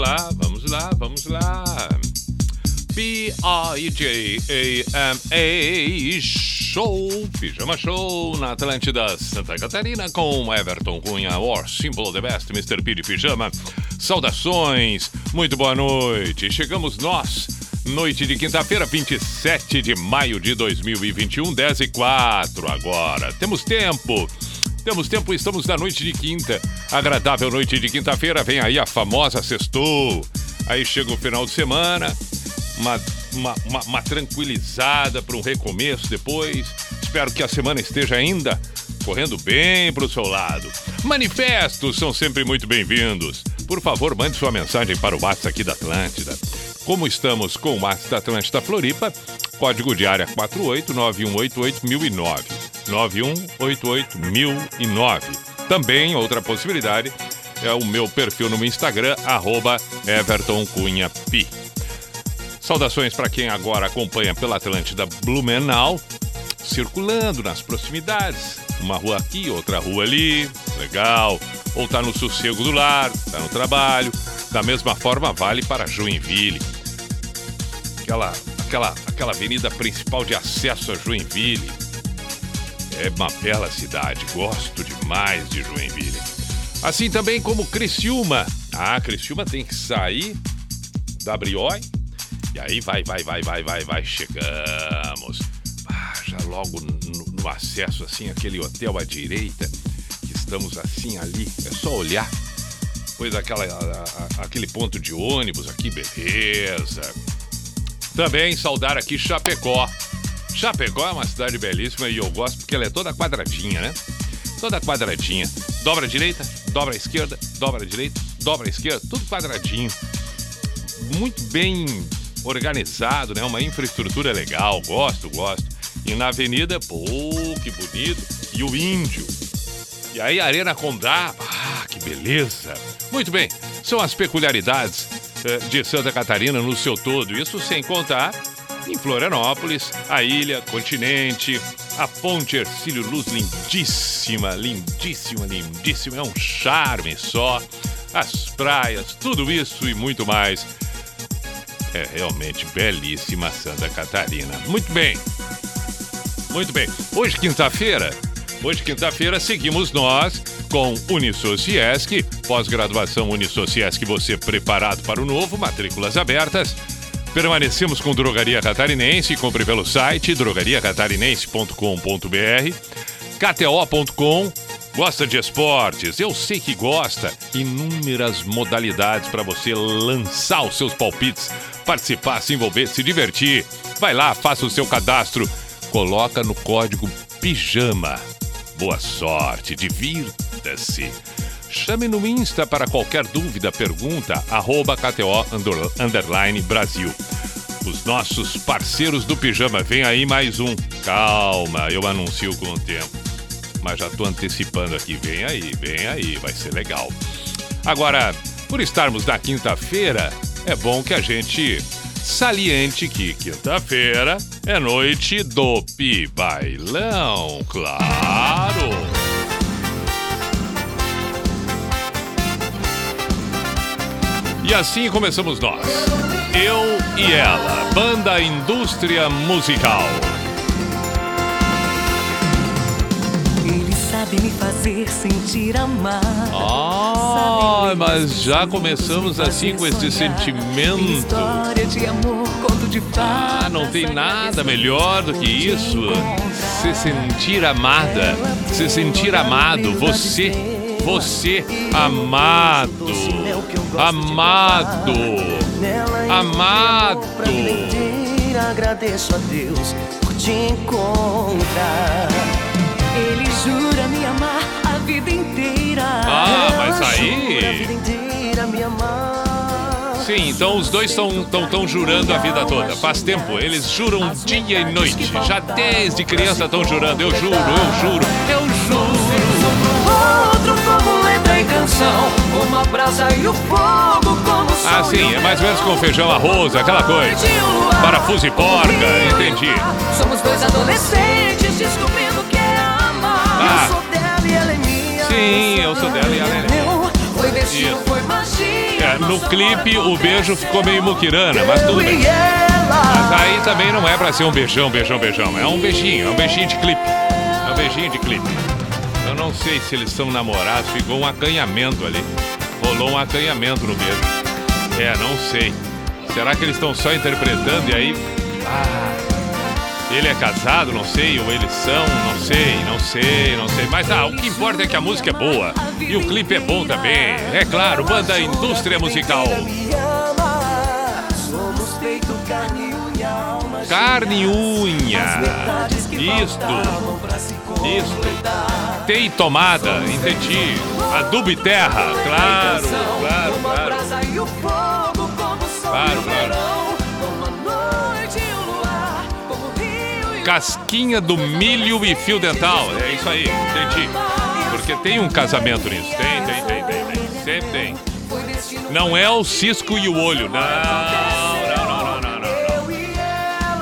lá, vamos lá, vamos lá. P-I-J-A-M-A Show, Pijama Show na Atlântida Santa Catarina com Everton Cunha, or Simple the Best, Mr. P de Pijama. Saudações, muito boa noite. Chegamos nós, noite de quinta-feira, 27 de maio de 2021, 10 e 4 agora. Temos tempo. Temos tempo, estamos na noite de quinta. Agradável noite de quinta-feira, vem aí a famosa sextou. Aí chega o final de semana, uma, uma, uma, uma tranquilizada para um recomeço depois. Espero que a semana esteja ainda correndo bem para o seu lado. Manifestos são sempre muito bem-vindos. Por favor, mande sua mensagem para o WhatsApp aqui da Atlântida. Como estamos com o WhatsApp da Atlântida Floripa, código de área 489188009. 9188009. Também, outra possibilidade, é o meu perfil no Instagram, arroba Everton Cunha Pi. Saudações para quem agora acompanha pela Atlântida Blumenau, circulando nas proximidades. Uma rua aqui, outra rua ali, legal. Ou tá no sossego do lar, tá no trabalho. Da mesma forma, vale para Joinville. Aquela, aquela, aquela avenida principal de acesso a Joinville. É uma bela cidade, gosto demais de Joinville. Assim também como Criciúma. Ah, Criciúma tem que sair da Briói. E aí vai, vai, vai, vai, vai, vai, chegamos. Ah, já logo no, no acesso, assim, aquele hotel à direita, que estamos assim ali, é só olhar. Pois aquela, a- a- aquele ponto de ônibus aqui, beleza. Também saudar aqui Chapecó. Chapecó é uma cidade belíssima e eu gosto porque ela é toda quadradinha, né? Toda quadradinha. Dobra a direita, dobra a esquerda, dobra a direita, dobra a esquerda, tudo quadradinho. Muito bem organizado, né? Uma infraestrutura legal, gosto, gosto. E na avenida, pô, que bonito. E o Índio. E aí, Arena Condá, ah, que beleza! Muito bem, são as peculiaridades eh, de Santa Catarina no seu todo. Isso sem contar em Florianópolis, a ilha, continente, a Ponte Ercílio Luz, lindíssima, lindíssima, lindíssima. É um charme só. As praias, tudo isso e muito mais. É realmente belíssima Santa Catarina. Muito bem. Muito bem. Hoje, quinta-feira, hoje, quinta-feira, seguimos nós com Unisociesc, pós-graduação Unisociesc, você preparado para o novo, matrículas abertas. Permanecemos com Drogaria Catarinense, compre pelo site drogariacatarinense.com.br, kto.com. Gosta de esportes? Eu sei que gosta. Inúmeras modalidades para você lançar os seus palpites, participar, se envolver, se divertir. Vai lá, faça o seu cadastro, coloca no código PIJAMA. Boa sorte, divirta-se. Chame no Insta para qualquer dúvida, pergunta, arroba KTO under- underline Brasil. Os nossos parceiros do Pijama, vem aí mais um. Calma, eu anuncio com o tempo. Mas já tô antecipando aqui, vem aí, vem aí, vai ser legal. Agora, por estarmos na quinta-feira, é bom que a gente saliente que quinta-feira é noite do Pi Bailão, claro! E assim começamos nós. Eu e ela, Banda Indústria Musical. Ele sabe me fazer sentir amar. Ah, mas já começamos assim com esse sentimento. História de amor, conto de. Ah, não tem nada melhor do que isso. Se sentir amada, se sentir amado, você, você amado, amado, amado. Agradeço a Deus por te encontrar. Ele jura me amar a vida inteira. Ah, mas aí-. Sim, então os dois estão tão, tão jurando a vida toda. Faz tempo, eles juram dia e noite. Já desde criança estão jurando. Eu juro, eu juro, eu juro. Outro fogo entra em canção, uma brasa e o fogo como o Ah, sim, é mais ou menos com feijão, arroz, aquela coisa. Parafuso e porca, entendi. Somos dois adolescentes descobrindo que é amar. Ah. Eu sou dela e ela é minha. Sim, eu sou dela e ela é minha. Foi destino, foi magia. É, no clipe o beijo ficou meio muquirana, mas tudo bem. Mas aí também não é pra ser um beijão, beijão, beijão. É um beijinho, é um beijinho de clipe. É um beijinho de clipe. Eu não sei se eles são namorados, ficou um acanhamento ali. Rolou um acanhamento no beijo. É, não sei. Será que eles estão só interpretando e aí. Ah. Ele é casado, não sei, ou eles são, não sei, não sei, não sei. Mas ah, o que importa é que a música é boa. E o clipe é bom também. É claro, banda Indústria Musical. Somos feito carne. Carne e unha. Isto. Isto. Tem tomada, entendi. Adubo e terra, claro, claro, claro. Claro, claro. Casquinha do milho e fio dental. É isso aí, entendi. Porque tem um casamento nisso. Tem, tem, tem, tem, tem. Sempre tem. Não é o cisco e o olho. Não, não,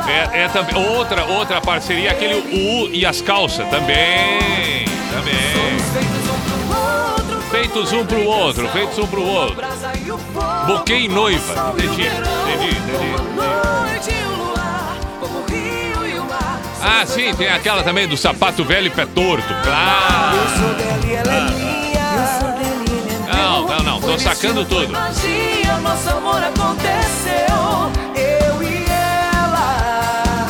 É, é também outra, outra parceria, aquele U e as calças. Também, também. Feitos um pro outro. Feitos um pro outro. Buquê e noiva. Entendi, entendi, entendi. Ah, sim, tem aquela também do sapato velho e pé torto. Claro. É Não, não, não, tô sacando tudo. Magia, nosso amor aconteceu.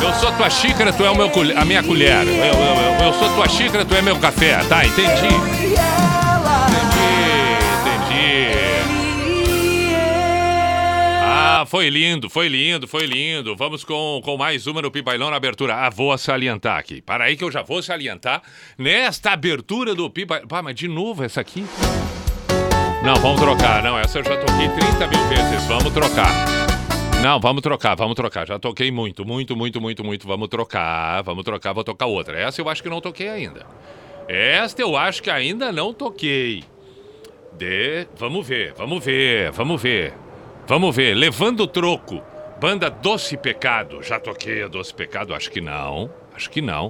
Eu sou tua xícara, tu é o meu, a minha colher. Eu, eu, eu, eu sou tua xícara, tu é meu café. Tá, entendi. Entendi, entendi. Ah, foi lindo, foi lindo, foi lindo. Vamos com, com mais uma no Pipailão na abertura. Ah, vou salientar aqui. Para aí que eu já vou salientar nesta abertura do Pipailão. Pá, mas de novo essa aqui? Não, vamos trocar. Não, essa eu já toquei 30 mil vezes. Vamos trocar. Não, vamos trocar, vamos trocar. Já toquei muito, muito, muito, muito, muito. Vamos trocar, vamos trocar, vou tocar outra. Essa eu acho que não toquei ainda. Esta eu acho que ainda não toquei. De... Vamos ver, vamos ver, vamos ver. Vamos ver. Levando o troco. Banda Doce Pecado. Já toquei a Doce Pecado? Acho que não. Acho que não.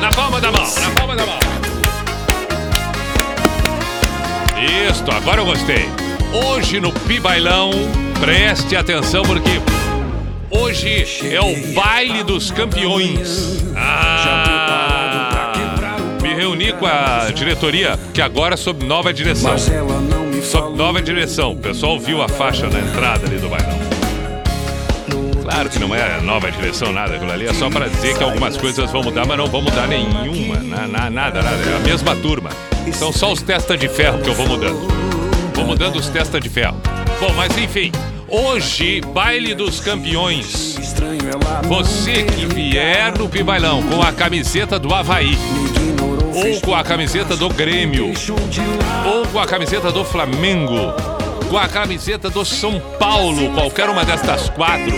Na palma da mão, na palma da mão. Isto, agora eu gostei. Hoje no Pibailão, preste atenção porque hoje é o baile dos campeões. Ah, me reuni com a diretoria, que agora é sob nova direção. Sob nova direção. O pessoal viu a faixa na entrada ali do bailão. Claro que não é nova direção, nada. Aquilo ali é só para dizer que algumas coisas vão mudar, mas não vão mudar nenhuma. Na, na- nada, nada. É a mesma turma. São só os testa de ferro que eu vou mudando. Vou mudando os testa de ferro. Bom, mas enfim. Hoje, baile dos campeões. Você que vier no Pibailão com a camiseta do Havaí, ou com a camiseta do Grêmio, ou com a camiseta do Flamengo, com a camiseta do São Paulo, qualquer uma destas quatro,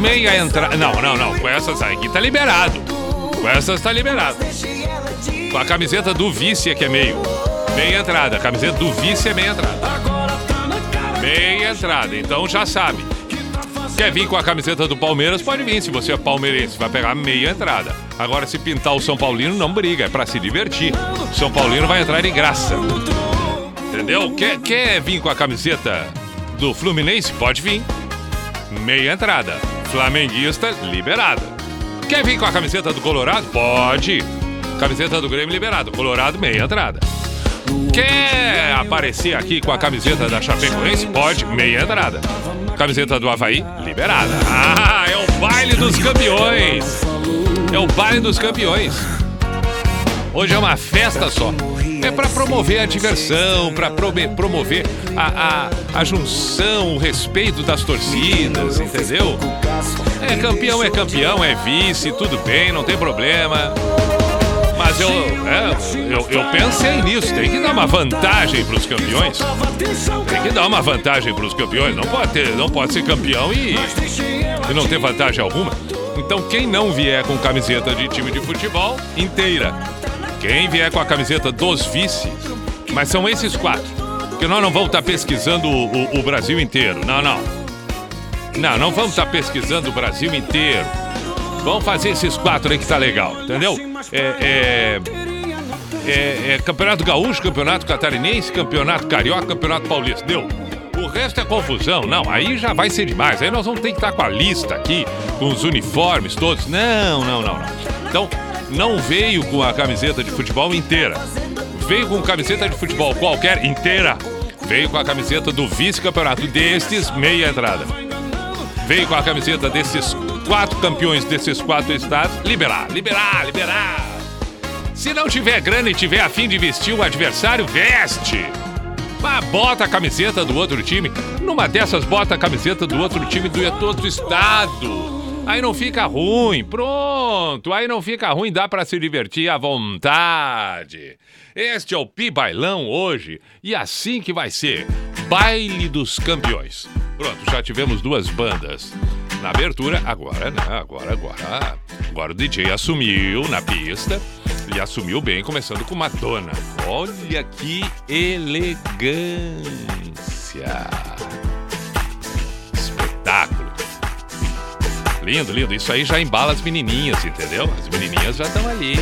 meia entrada. Não, não, não. Com essas aí que tá liberado. Com essas tá liberado. Com a camiseta do vice que é meio. Meia entrada. A camiseta do vice é meia entrada. Meia entrada. Então já sabe. Quer vir com a camiseta do Palmeiras? Pode vir. Se você é palmeirense, vai pegar meia entrada. Agora, se pintar o São Paulino, não briga. É pra se divertir. O São Paulino vai entrar de graça. Entendeu? Quer, quer vir com a camiseta do Fluminense? Pode vir. Meia entrada. Flamenguista, liberada. Quer vir com a camiseta do Colorado? Pode. Camiseta do Grêmio, liberado. Colorado, meia entrada. Quer aparecer aqui com a camiseta da Chapecoense? Pode, meia entrada. Camiseta do Havaí, liberada. Ah, é o baile dos campeões. É o baile dos campeões. Hoje é uma festa só. É para promover a diversão, para promover a, a, a junção, o respeito das torcidas, entendeu? É campeão, é campeão, é vice, tudo bem, não tem problema. Mas eu, é, eu, eu pensei nisso, tem que dar uma vantagem para os campeões. Tem que dar uma vantagem para os campeões. Não pode, ter, não pode ser campeão e, e não ter vantagem alguma. Então quem não vier com camiseta de time de futebol inteira, quem vier com a camiseta dos vices, mas são esses quatro. Porque nós não vamos estar pesquisando o, o, o Brasil inteiro. Não, não. Não, não vamos estar pesquisando o Brasil inteiro. Vamos fazer esses quatro aí que tá legal, entendeu? É, é, é, é Campeonato Gaúcho, Campeonato Catarinense, Campeonato Carioca, Campeonato Paulista. Deu. O resto é confusão. Não, aí já vai ser demais. Aí nós vamos ter que estar com a lista aqui, com os uniformes todos. Não, não, não, não. Então, não veio com a camiseta de futebol inteira. Veio com camiseta de futebol qualquer inteira. Veio com a camiseta do vice-campeonato destes, meia entrada. Veio com a camiseta desses quatro campeões desses quatro estados, liberar, liberar, liberar. Se não tiver grana e tiver afim de vestir o adversário, veste. Mas bota a camiseta do outro time. Numa dessas, bota a camiseta do outro time do outro estado. Aí não fica ruim, pronto. Aí não fica ruim, dá para se divertir à vontade. Este é o Pi Bailão hoje e assim que vai ser. Baile dos Campeões. Pronto, já tivemos duas bandas na abertura. Agora, né? Agora, agora. Agora o DJ assumiu na pista e assumiu bem, começando com Madonna. Olha que elegância! Espetáculo! Lindo, lindo. Isso aí já embala as menininhas, entendeu? As menininhas já estão ali.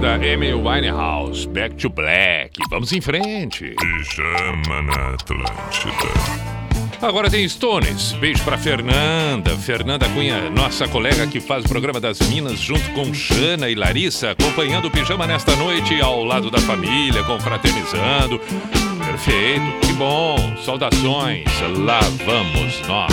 da Amy Winehouse, Back to Black. Vamos em frente. Pijama na Atlântida. Agora tem Stones. Beijo para Fernanda. Fernanda Cunha, nossa colega que faz o programa das Minas, junto com Jana e Larissa, acompanhando o pijama nesta noite ao lado da família, confraternizando. Perfeito, que bom. Saudações. Lá vamos nós.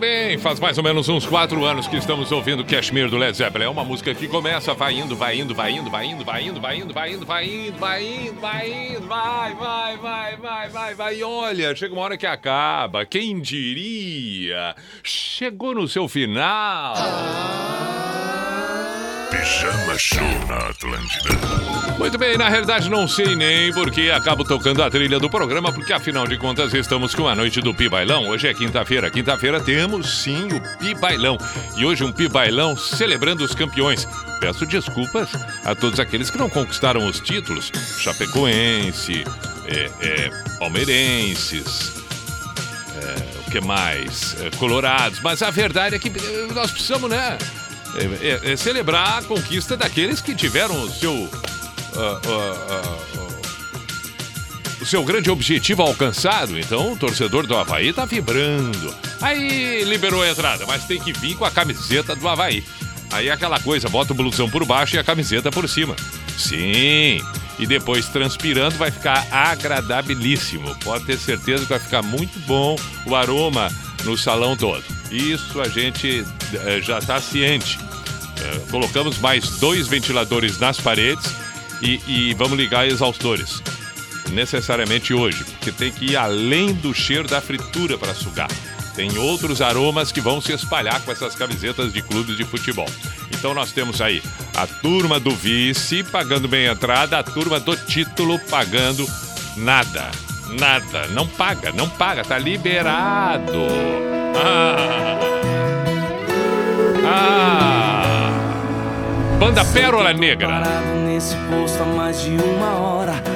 Bem, faz mais ou menos uns quatro anos que estamos ouvindo Cashmere do Led Zeppelin. É uma música que começa, vai indo, vai indo, vai indo, vai indo, vai indo, vai indo, vai indo, vai indo, vai indo, vai indo, vai, vai, vai, vai, vai, vai. E olha, chega uma hora que acaba. Quem diria? Chegou no seu final. Pijama Show na Atlântida. Muito bem, na realidade não sei nem porque acabo tocando a trilha do programa, porque afinal de contas estamos com a noite do Pi Bailão. Hoje é quinta-feira. Quinta-feira temos sim o Pi Bailão. E hoje um Pi Bailão celebrando os campeões. Peço desculpas a todos aqueles que não conquistaram os títulos. Chapecoense, é, é, palmeirenses, é, o que mais? É, colorados. Mas a verdade é que eh, nós precisamos, né? é- é celebrar a conquista daqueles que tiveram o seu. Ah, ah, ah, o seu grande objetivo alcançado. Então o torcedor do Havaí tá vibrando. Aí liberou a entrada, mas tem que vir com a camiseta do Havaí. Aí é aquela coisa, bota o blusão por baixo e a camiseta por cima. Sim. E depois transpirando vai ficar agradabilíssimo. Pode ter certeza que vai ficar muito bom o aroma no salão todo. Isso a gente eh, já está ciente. Eh, colocamos mais dois ventiladores nas paredes e, e vamos ligar exaustores. Necessariamente hoje, porque tem que ir além do cheiro da fritura para sugar. Tem outros aromas que vão se espalhar com essas camisetas de clubes de futebol. Então nós temos aí a turma do vice pagando bem a entrada, a turma do título pagando nada. Nada. Não paga, não paga, tá liberado. Ah. Banda Pérola Negra.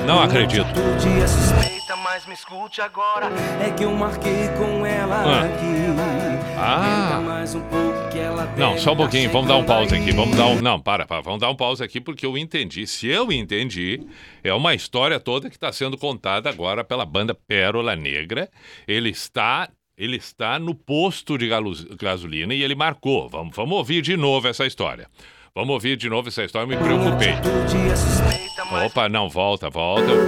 Não acredito. Ah. Não, só um pouquinho, vamos dar um pause aqui. Vamos dar um. Não, para, para, vamos dar um pause aqui porque eu entendi. Se eu entendi, é uma história toda que está sendo contada agora pela banda Pérola Negra. Ele está. Ele está no posto de gasolina e ele marcou. Vamos, vamos ouvir de novo essa história. Vamos ouvir de novo essa história, eu me preocupei. É Opa, não, volta, volta. Eu,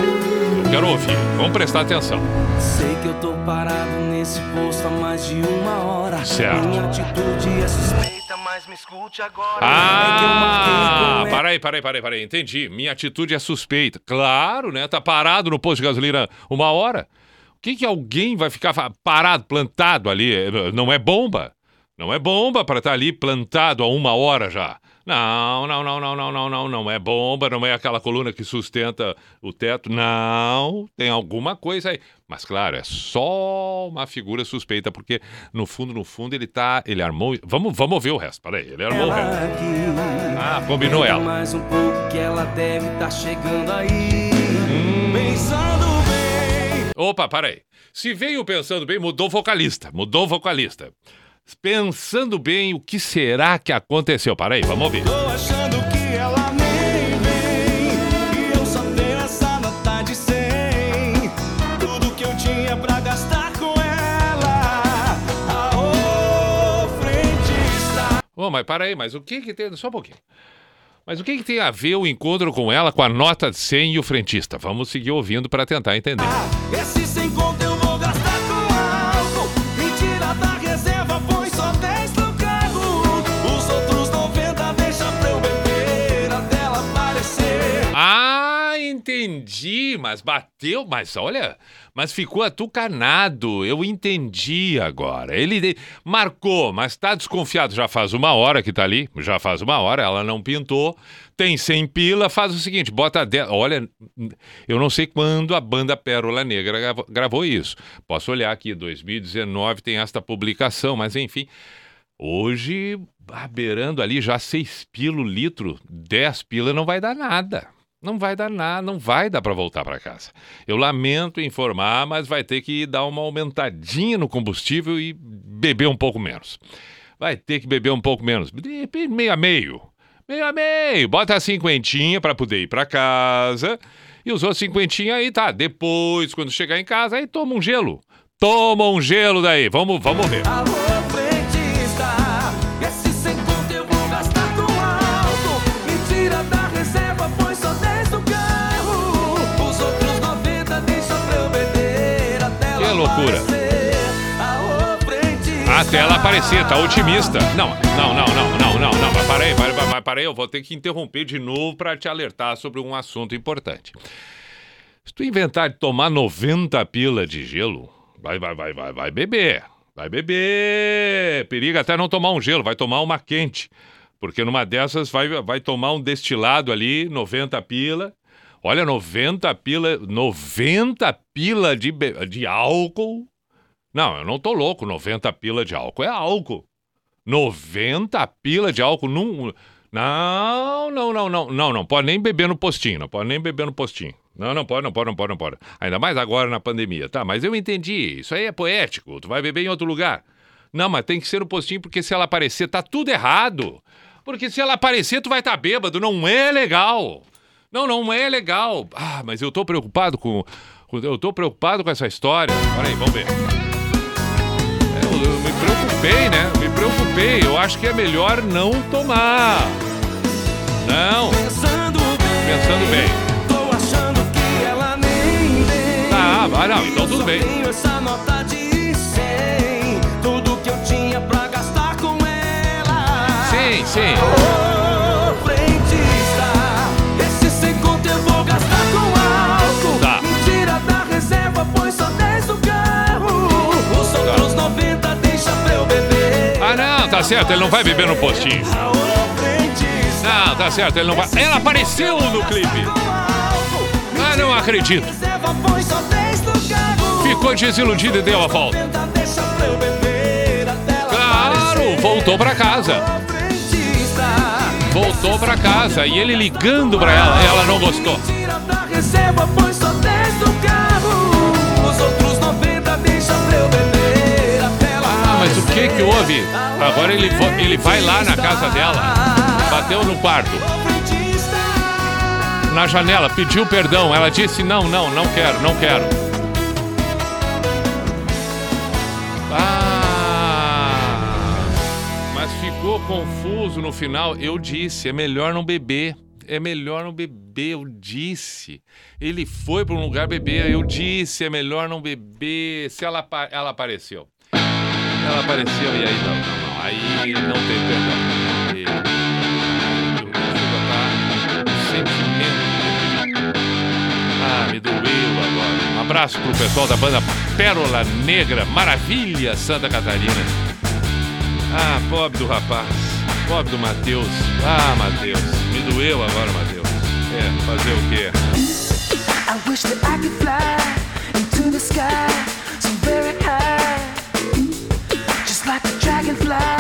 quero ouvir. Vamos prestar atenção. sei que eu tô parado nesse posto há mais de uma hora. Certo. Minha atitude é suspeita, mas me escute agora. é Ah, ela. peraí, peraí, peraí, peraí, entendi. Minha atitude é suspeita. Claro, né? Tá parado no posto de gasolina uma hora. O que que alguém vai ficar parado, plantado ali? É, Não é bomba. Não é bomba para estar ali plantado há uma hora já. Não, não, não, não, não, não, não, não é bomba, não é aquela coluna que sustenta o teto. Não, tem alguma coisa aí. Mas claro, é só uma figura suspeita, porque no fundo, no fundo, ele tá. Ele armou. Vamos, vamos ver o resto. Peraí, ele armou o resto. Ela aqui. Ah, combinou ela. mais um pouco que ela deve estar chegando aí. Hum. Pensando bem. Opa, peraí. Se veio pensando bem, mudou vocalista. Mudou vocalista. Pensando bem, o que será que aconteceu? Peraí, vamos ouvir. Tô achando que ela nem vem. E eu só tenho essa nota de 100. Tudo que eu tinha pra gastar com ela. Aô, frentista. Ô, mas peraí, mas o que que tem... Só um pouquinho. Mas o que que tem a ver o encontro com ela com a nota de 100 e o frentista? Vamos seguir ouvindo para tentar entender. Esse sem conta entendi, mas bateu, mas olha, mas ficou atucanado. Eu entendi agora. Ele marcou, mas tá desconfiado. Já faz uma hora que tá ali, já faz uma hora, ela não pintou. Tem 100 pila, faz o seguinte, bota 10. Olha, eu não sei quando a banda Pérola Negra gravo- gravou isso. Posso olhar aqui, 2019 tem esta publicação, mas enfim. Hoje, beirando ali já 6 pila o litro, 10 pila não vai dar nada. Não vai dar nada, não vai dar para voltar para casa. Eu lamento informar, mas vai ter que dar uma aumentadinha no combustível e beber um pouco menos. Vai ter que beber um pouco menos, meio a meio. Meio a meio, bota a cinquentinha para poder ir para casa. E os outros cinquentinha aí tá. Depois, quando chegar em casa, aí toma um gelo. Toma um gelo daí. Vamos, vamos ver. Alô, loucura. Até ela aparecer, tá otimista. Não, não, não, não, não, não, não. Mas parei, vai, vai, vai, parei, eu vou ter que interromper de novo para te alertar sobre um assunto importante. Se tu inventar de tomar 90 pila de gelo, vai, vai, vai, vai, vai beber. Vai beber. Periga até não tomar um gelo, vai tomar uma quente. Porque numa dessas vai, vai tomar um destilado ali, 90 pila. Olha, 90 pila, 90 pila de, de álcool. Não, eu não tô louco, 90 pila de álcool é álcool. 90 pila de álcool num. Não, não, não, não, não, não pode nem beber no postinho, não pode nem beber no postinho. Não, não pode, não pode, não pode, não pode. Ainda mais agora na pandemia, tá? Mas eu entendi, isso aí é poético, tu vai beber em outro lugar. Não, mas tem que ser no postinho porque se ela aparecer, tá tudo errado. Porque se ela aparecer, tu vai estar bêbado, não é legal. Não, não é legal. Ah, mas eu tô preocupado com. Eu tô preocupado com essa história. Peraí, vamos ver. É, Eu, eu me preocupei, né? Me preocupei. Eu acho que é melhor não tomar. Não, Pensando bem, pensando bem. tô achando que ela nem vem. Ah, vai não, então tudo bem. Tenho essa nota de 100, tudo que eu tinha pra gastar com ela. Sim, sim. Tá certo, ele não vai beber no postinho. Não, tá certo, ele não vai. Ela apareceu no clipe. Ah, não acredito. Reserva, põe só 10 no carro. Ficou desiludido e deu a volta. 90 deixa pra eu beber até ela Claro, voltou pra casa. Voltou pra casa e ele ligando pra ela, ela não gostou. Que que houve? Agora ele, ele vai lá na casa dela, bateu no quarto, na janela, pediu perdão. Ela disse: Não, não, não quero, não quero. Ah, mas ficou confuso no final. Eu disse: É melhor não beber. É melhor não beber, eu disse. Ele foi para um lugar beber, eu disse, é melhor não beber. Se ela, ela apareceu. Ela apareceu e aí não, não, não. Aí não tem perdão. E- eu- fui botar sentimento. Ah, me doeu agora. Um abraço pro pessoal da banda Pérola Negra, Maravilha, Santa Catarina. Ah, pobre do rapaz. Pobre do Matheus. Ah, Matheus. Me doeu agora, Matheus. É, fazer o quê? I wish that I could fly into the sky like a dragonfly.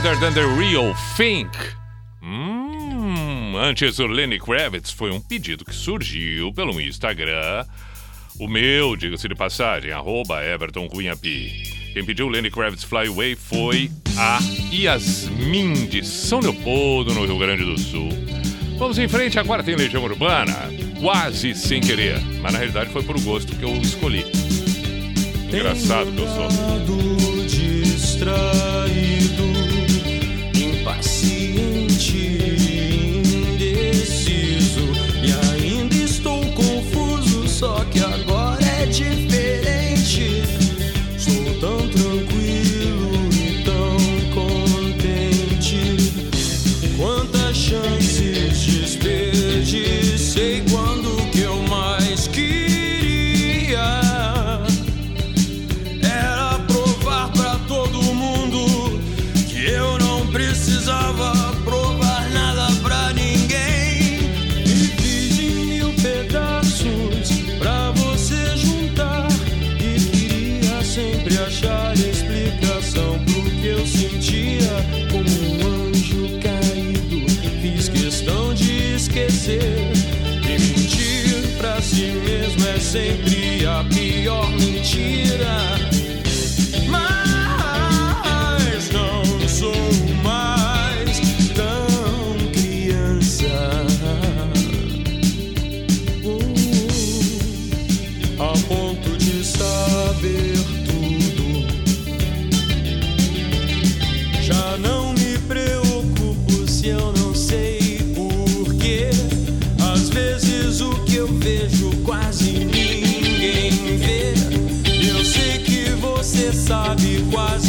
Better Than The Real Think. Hum, antes o Lenny Kravitz foi um pedido que surgiu pelo Instagram. O meu, diga-se de passagem, arroba Everton Cunhapi. Quem pediu Lenny Kravitz Fly Away foi a Yasmin de São Leopoldo, no Rio Grande do Sul. Vamos em frente, agora tem Legião Urbana. Quase sem querer, mas na realidade foi por gosto que eu escolhi. Engraçado que eu sou. distraído sempre sabe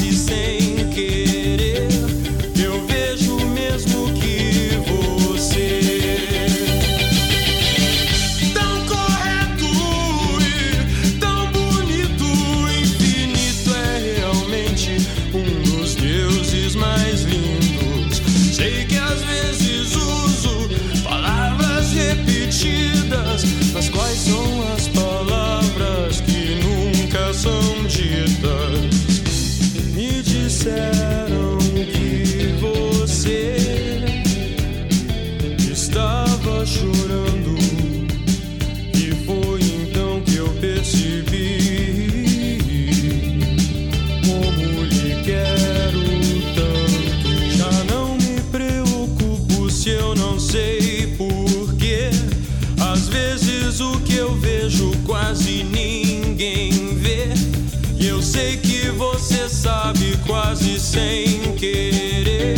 sem querer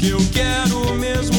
que eu quero mesmo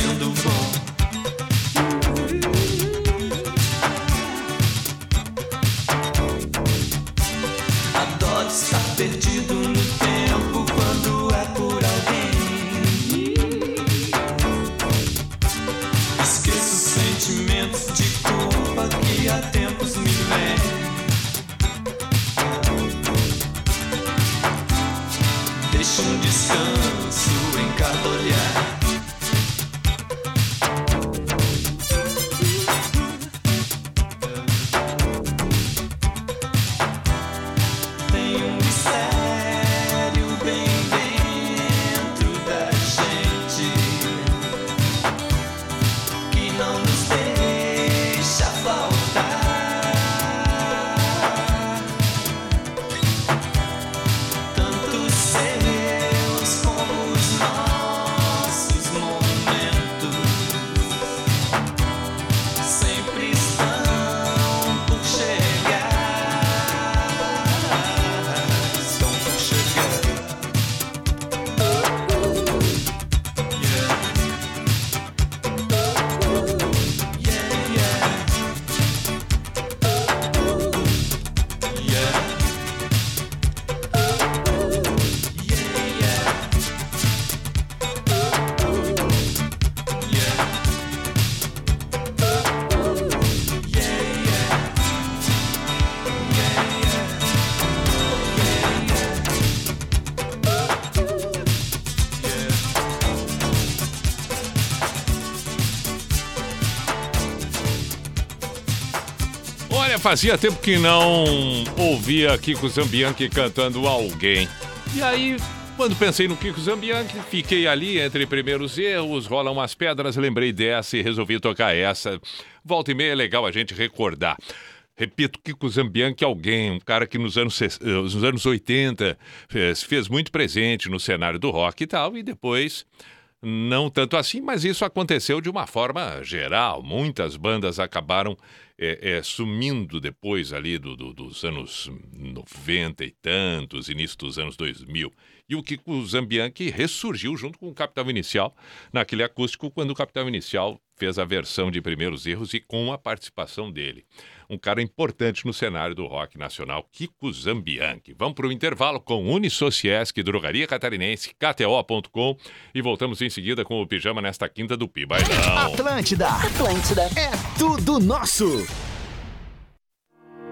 sendo bom. Fazia tempo que não ouvia Kiko Zambianchi cantando alguém. E aí, quando pensei no Kiko Zambianchi, fiquei ali entre primeiros erros, rolam umas pedras, lembrei dessa e resolvi tocar essa. Volta e meia é legal a gente recordar. Repito, Kiko Zambianchi alguém, um cara que nos anos, eh, nos anos 80 fez, fez muito presente no cenário do rock e tal, e depois não tanto assim, mas isso aconteceu de uma forma geral. Muitas bandas acabaram é, é, sumindo depois ali do- do- dos anos 90 e tantos, início dos anos 2000. E o Kiko Zambianchi ressurgiu junto com o Capital Inicial naquele acústico, quando o Capital Inicial fez a versão de Primeiros Erros e com a participação dele. Um cara importante no cenário do rock nacional, Kiko Zambianchi. Vamos para o intervalo com Unisociesc, Drogaria Catarinense, KTO.com e voltamos em seguida com o Pijama nesta quinta do Pi Bailão. Atlântida. Atlântida. É tudo nosso.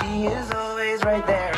She is always right there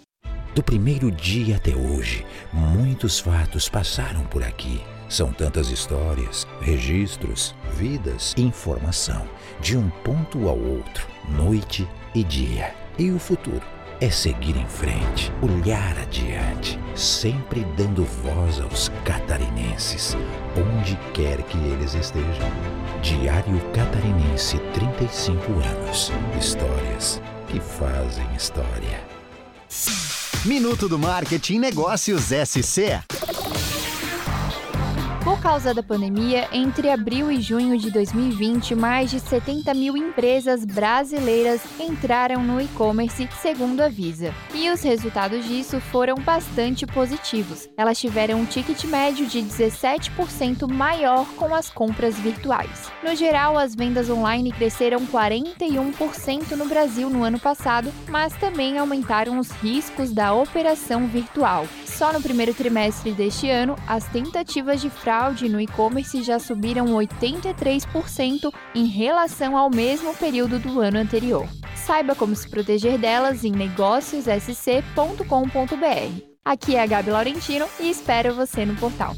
Do primeiro dia até hoje, muitos fatos passaram por aqui. São tantas histórias, registros, vidas, informação, de um ponto ao outro, noite e dia. E o futuro é seguir em frente, olhar adiante, sempre dando voz aos catarinenses, onde quer que eles estejam. Diário Catarinense 35 anos. Histórias que fazem história. Minuto do Marketing Negócios SC. O causa da pandemia, entre abril e junho de 2020, mais de 70 mil empresas brasileiras entraram no e-commerce, segundo a Visa. E os resultados disso foram bastante positivos. Elas tiveram um ticket médio de 17% maior com as compras virtuais. No geral, as vendas online cresceram 41% no Brasil no ano passado, mas também aumentaram os riscos da operação virtual. Só no primeiro trimestre deste ano, as tentativas de fraude no e-commerce já subiram 83% em relação ao mesmo período do ano anterior. Saiba como se proteger delas em negóciossc.com.br. Aqui é a Gabi Laurentino e espero você no portal.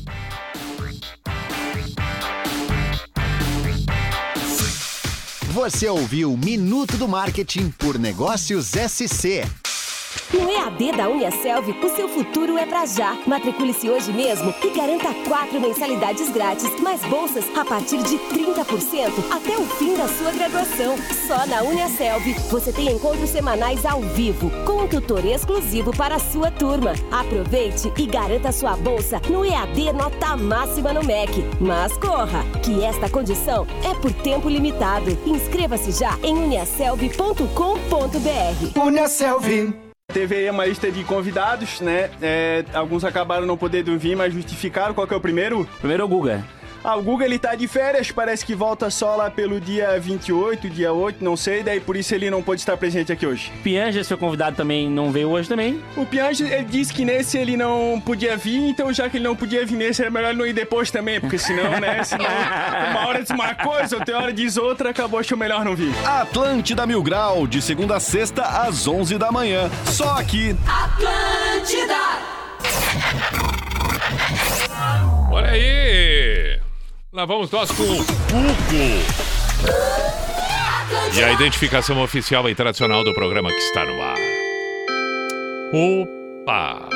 Você ouviu Minuto do Marketing por Negócios SC. No EAD da Uniaselv, o seu futuro é pra já. Matricule-se hoje mesmo e garanta quatro mensalidades grátis, mais bolsas a partir de 30% até o fim da sua graduação. Só na Uniaselv você tem encontros semanais ao vivo, com um tutor exclusivo para a sua turma. Aproveite e garanta sua bolsa no EAD Nota Máxima no MEC. Mas corra, que esta condição é por tempo limitado. Inscreva-se já em uniaselv.com.br. Uniaselv. Teve aí uma lista de convidados, né? É, alguns acabaram não podendo vir, mas justificaram. Qual que é o primeiro? Primeiro é o Guga. Ah, o Guga ele tá de férias, parece que volta só lá pelo dia 28, dia 8, não sei, daí por isso ele não pôde estar presente aqui hoje. Pianja, seu convidado, também não veio hoje também. O Piange, ele disse que nesse ele não podia vir, então já que ele não podia vir nesse, era melhor ele não ir depois também, porque senão, né, senão uma hora diz uma coisa, outra hora diz outra, acabou, achou melhor não vir. Atlântida Mil Grau, de segunda a sexta, às 11 da manhã. Só aqui. Atlântida! Olha aí! Lá vamos nós com o Cuco. E a identificação oficial e tradicional do programa que está no ar. Opa!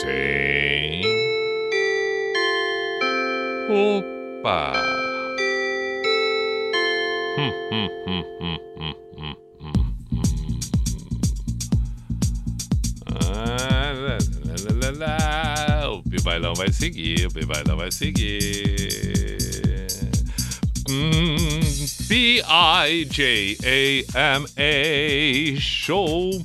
Sim. Opa! Hum, hum, hum, hum, hum, hum, hum, hum. Ah, lá, lá, lá, lá. O Pibailão vai seguir, o Pibailão vai seguir. Hum, P-I-J-A-M-A Show.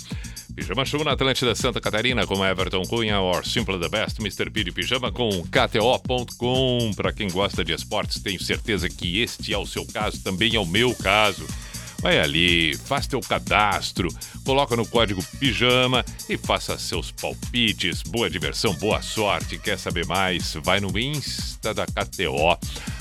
Pijama Show na Atlântida Santa Catarina com Everton Cunha or Simple the Best, Mr. P de Pijama com KTO.com. Para quem gosta de esportes, tenho certeza que este é o seu caso, também é o meu caso. Vai ali, faz teu cadastro, coloca no código Pijama e faça seus palpites. Boa diversão, boa sorte. Quer saber mais? Vai no Insta da KTO,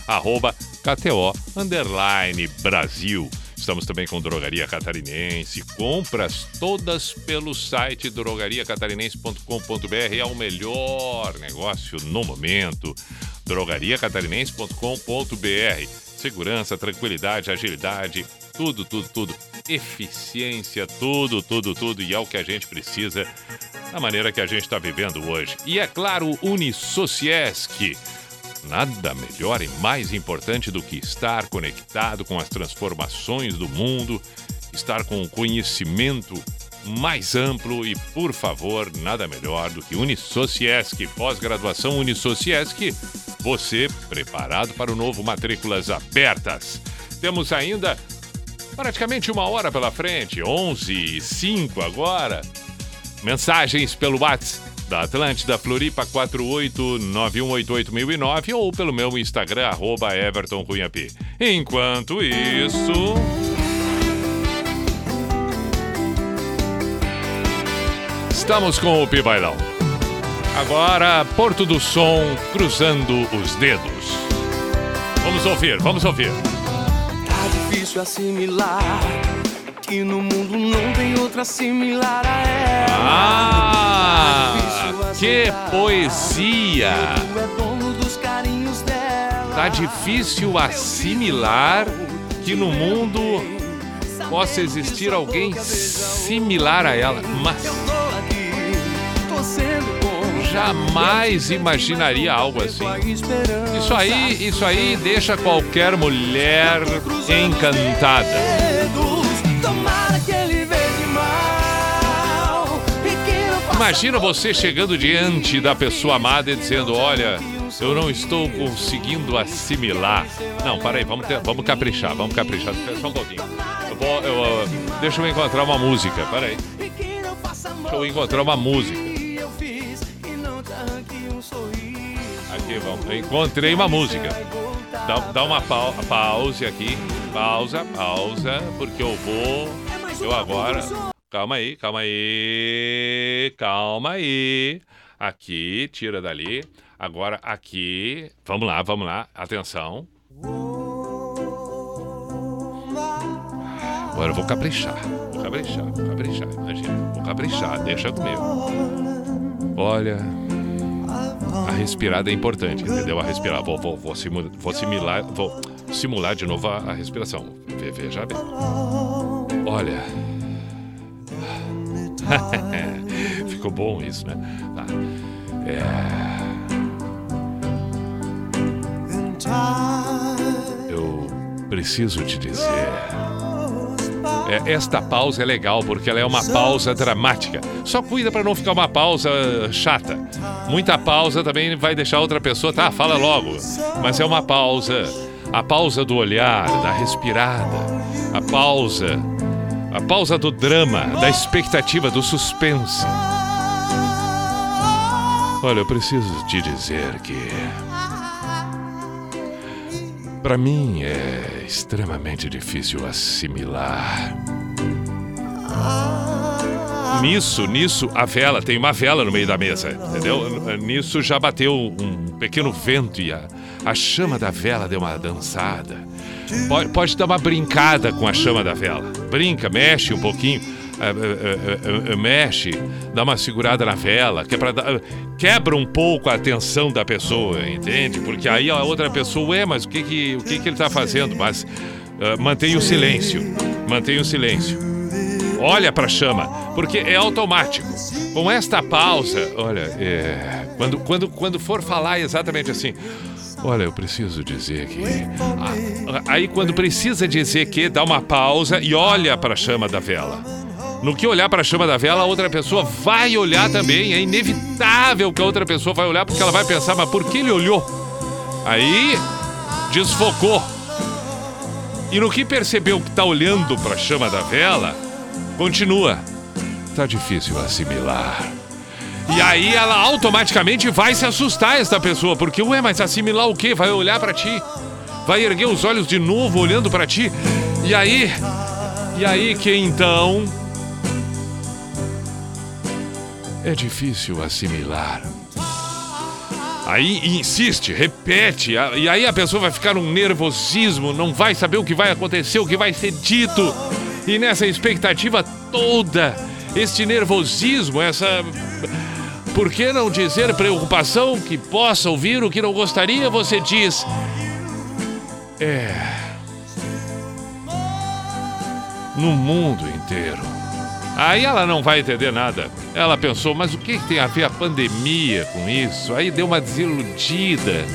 arroba KTO underline Brasil. Estamos também com Drogaria Catarinense. Compras todas pelo site drogariacatarinense.com.br. É o melhor negócio no momento. drogariacatarinense.com.br. Segurança, tranquilidade, agilidade, tudo, tudo, tudo. Eficiência, tudo, tudo, tudo. E é o que a gente precisa da maneira que a gente está vivendo hoje. E é claro, Unisociesc. Nada melhor e mais importante do que estar conectado com as transformações do mundo, estar com o conhecimento mais amplo e, por favor, nada melhor do que Unisociesc, pós-graduação Unisociesc. Você preparado para o novo Matrículas Abertas. Temos ainda praticamente uma hora pela frente, 11 e 05 agora. Mensagens pelo WhatsApp da Atlântida Floripa 489188009 ou pelo meu Instagram, arroba. Enquanto isso... Estamos com o Pibailão. Agora, Porto do Som, cruzando os dedos. Vamos ouvir, vamos ouvir. Difícil assimilar que no mundo não tem outra similar a ela. Ah, que poesia! É dono dos carinhos dela. Tá difícil assimilar que no mundo possa existir alguém similar a ela, mas Tô aqui, tô sendo. Jamais imaginaria algo assim. Isso aí, isso aí deixa qualquer mulher encantada. Imagina você chegando diante da pessoa amada e dizendo: Olha, eu não estou conseguindo assimilar. Não, para aí, vamos, ter- vamos caprichar, vamos caprichar. Só um pouquinho. Eu vou, eu, uh, deixa eu encontrar uma música, para aí. Deixa eu encontrar uma música. Aqui, vamos. Encontrei uma música. Dá, dá uma pau, pause aqui. Pausa, pausa, porque eu vou. Eu agora. Calma aí, calma aí. Calma aí. Aqui, tira dali. Agora aqui. Vamos lá, vamos lá. Atenção. Agora eu vou caprichar. Vou caprichar, vou caprichar. Imagina, vou caprichar. Deixa comigo. Olha. A respirada é importante, entendeu? A respirar. Vou, vou, vou, simu- vou simular, vou simular de novo a, a respiração. Ve- Veja bem. Olha. Ficou bom isso, né? Tá. É... Eu preciso te dizer. É, esta pausa é legal porque ela é uma pausa dramática. Só cuida para não ficar uma pausa chata. Muita pausa também vai deixar outra pessoa, tá? Fala logo. Mas é uma pausa. A pausa do olhar, da respirada. A pausa. A pausa do drama, da expectativa, do suspense. Olha, eu preciso te dizer que. Para mim é extremamente difícil assimilar. Nisso, nisso, a vela, tem uma vela no meio da mesa, entendeu? Nisso já bateu um pequeno vento e a, a chama da vela deu uma dançada. Pode, pode dar uma brincada com a chama da vela. Brinca, mexe um pouquinho, eh, eh, eh, mexe, dá uma segurada na vela, que é pra dar- quebra um pouco a atenção da pessoa, entende? Porque aí a outra pessoa, ué, mas o que, que, o que, que ele está fazendo? Mas eh, mantém o silêncio, mantém o silêncio. Olha para a chama, porque é automático. Com esta pausa, olha, é, quando, quando, quando for falar exatamente assim, olha, eu preciso dizer que. Ah, aí, quando precisa dizer que, dá uma pausa e olha para a chama da vela. No que olhar para a chama da vela, a outra pessoa vai olhar também. É inevitável que a outra pessoa vai olhar, porque ela vai pensar, mas por que ele olhou? Aí, desfocou. E no que percebeu que está olhando para a chama da vela, continua. Tá difícil assimilar. E aí ela automaticamente vai se assustar esta pessoa, porque ué, mas assimilar o quê? Vai olhar pra ti, vai erguer os olhos de novo olhando pra ti. E aí, e aí que então é difícil assimilar. Aí insiste, repete, e aí a pessoa vai ficar num nervosismo, não vai saber o que vai acontecer, o que vai ser dito. E nessa expectativa toda, este nervosismo, essa. Por que não dizer preocupação que possa ouvir o que não gostaria? Você diz. É. No mundo inteiro. Aí ela não vai entender nada. Ela pensou, mas o que tem a ver a pandemia com isso? Aí deu uma desiludida.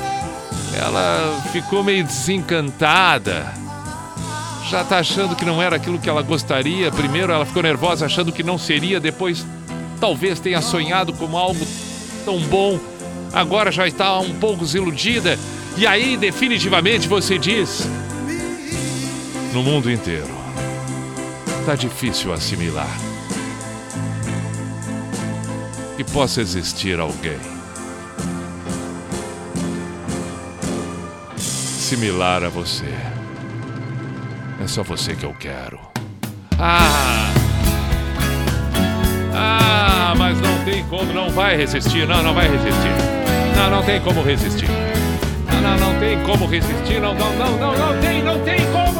Ela ficou meio desencantada. Já tá achando que não era aquilo que ela gostaria. Primeiro ela ficou nervosa achando que não seria, depois talvez tenha sonhado como algo tão bom. Agora já está um pouco desiludida. E aí definitivamente você diz: No mundo inteiro tá difícil assimilar que possa existir alguém similar a você. É só você que eu quero. Ah! Ah, mas não tem como, não vai resistir, não, não vai resistir. Não, não tem como resistir. Não, não, não tem como resistir, não, não, não, não, não tem, não tem como,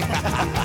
ハハハハ!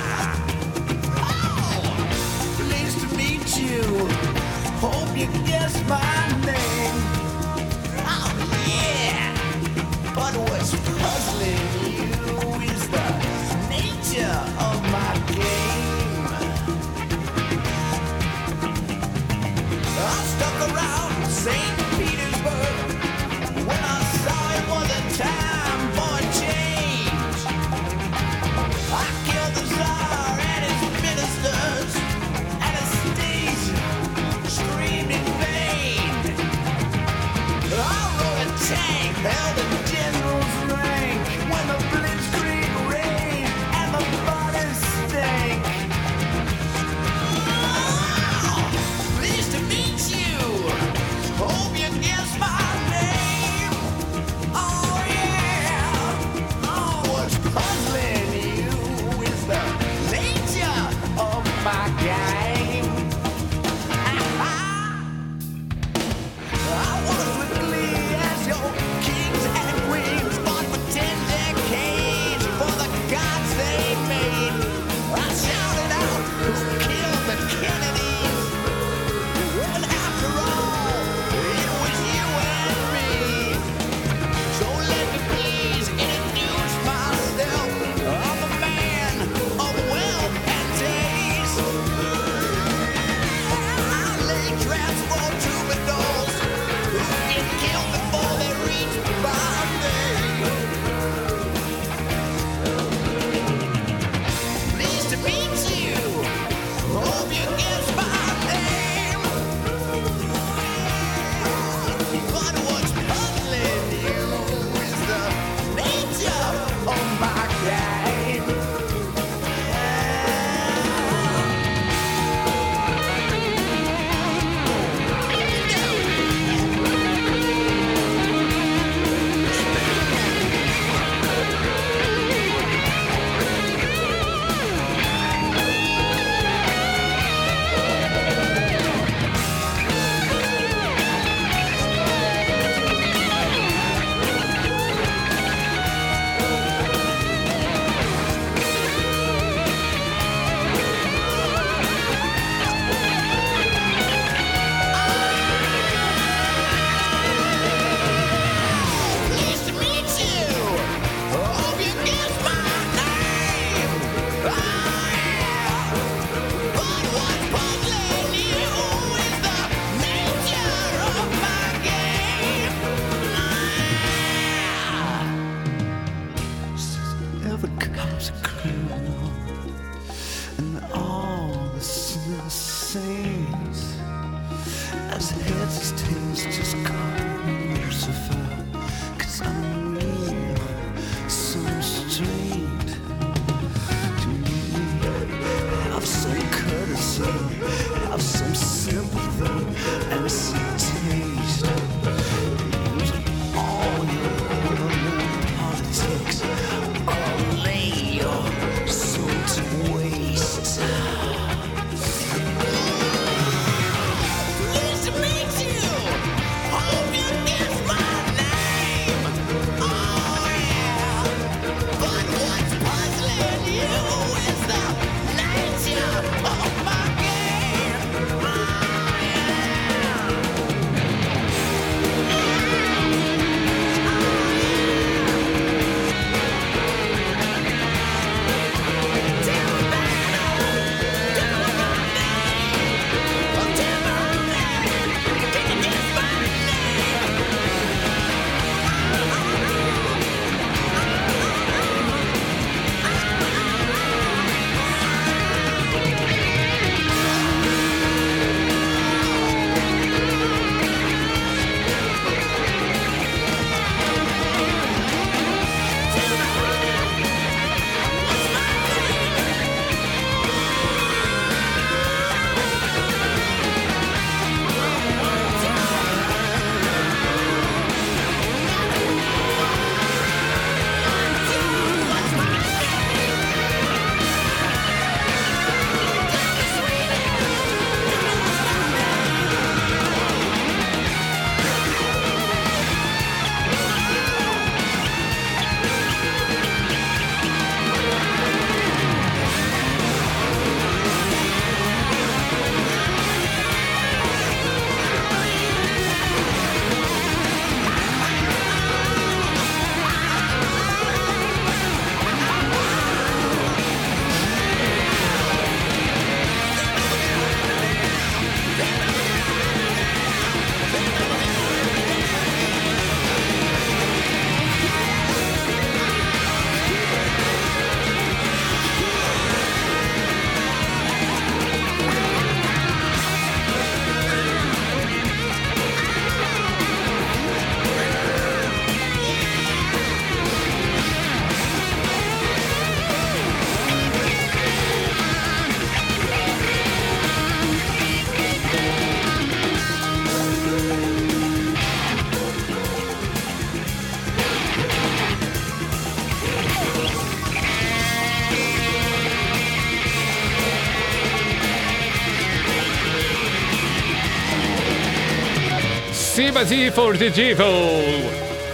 Sympathy for the Devil.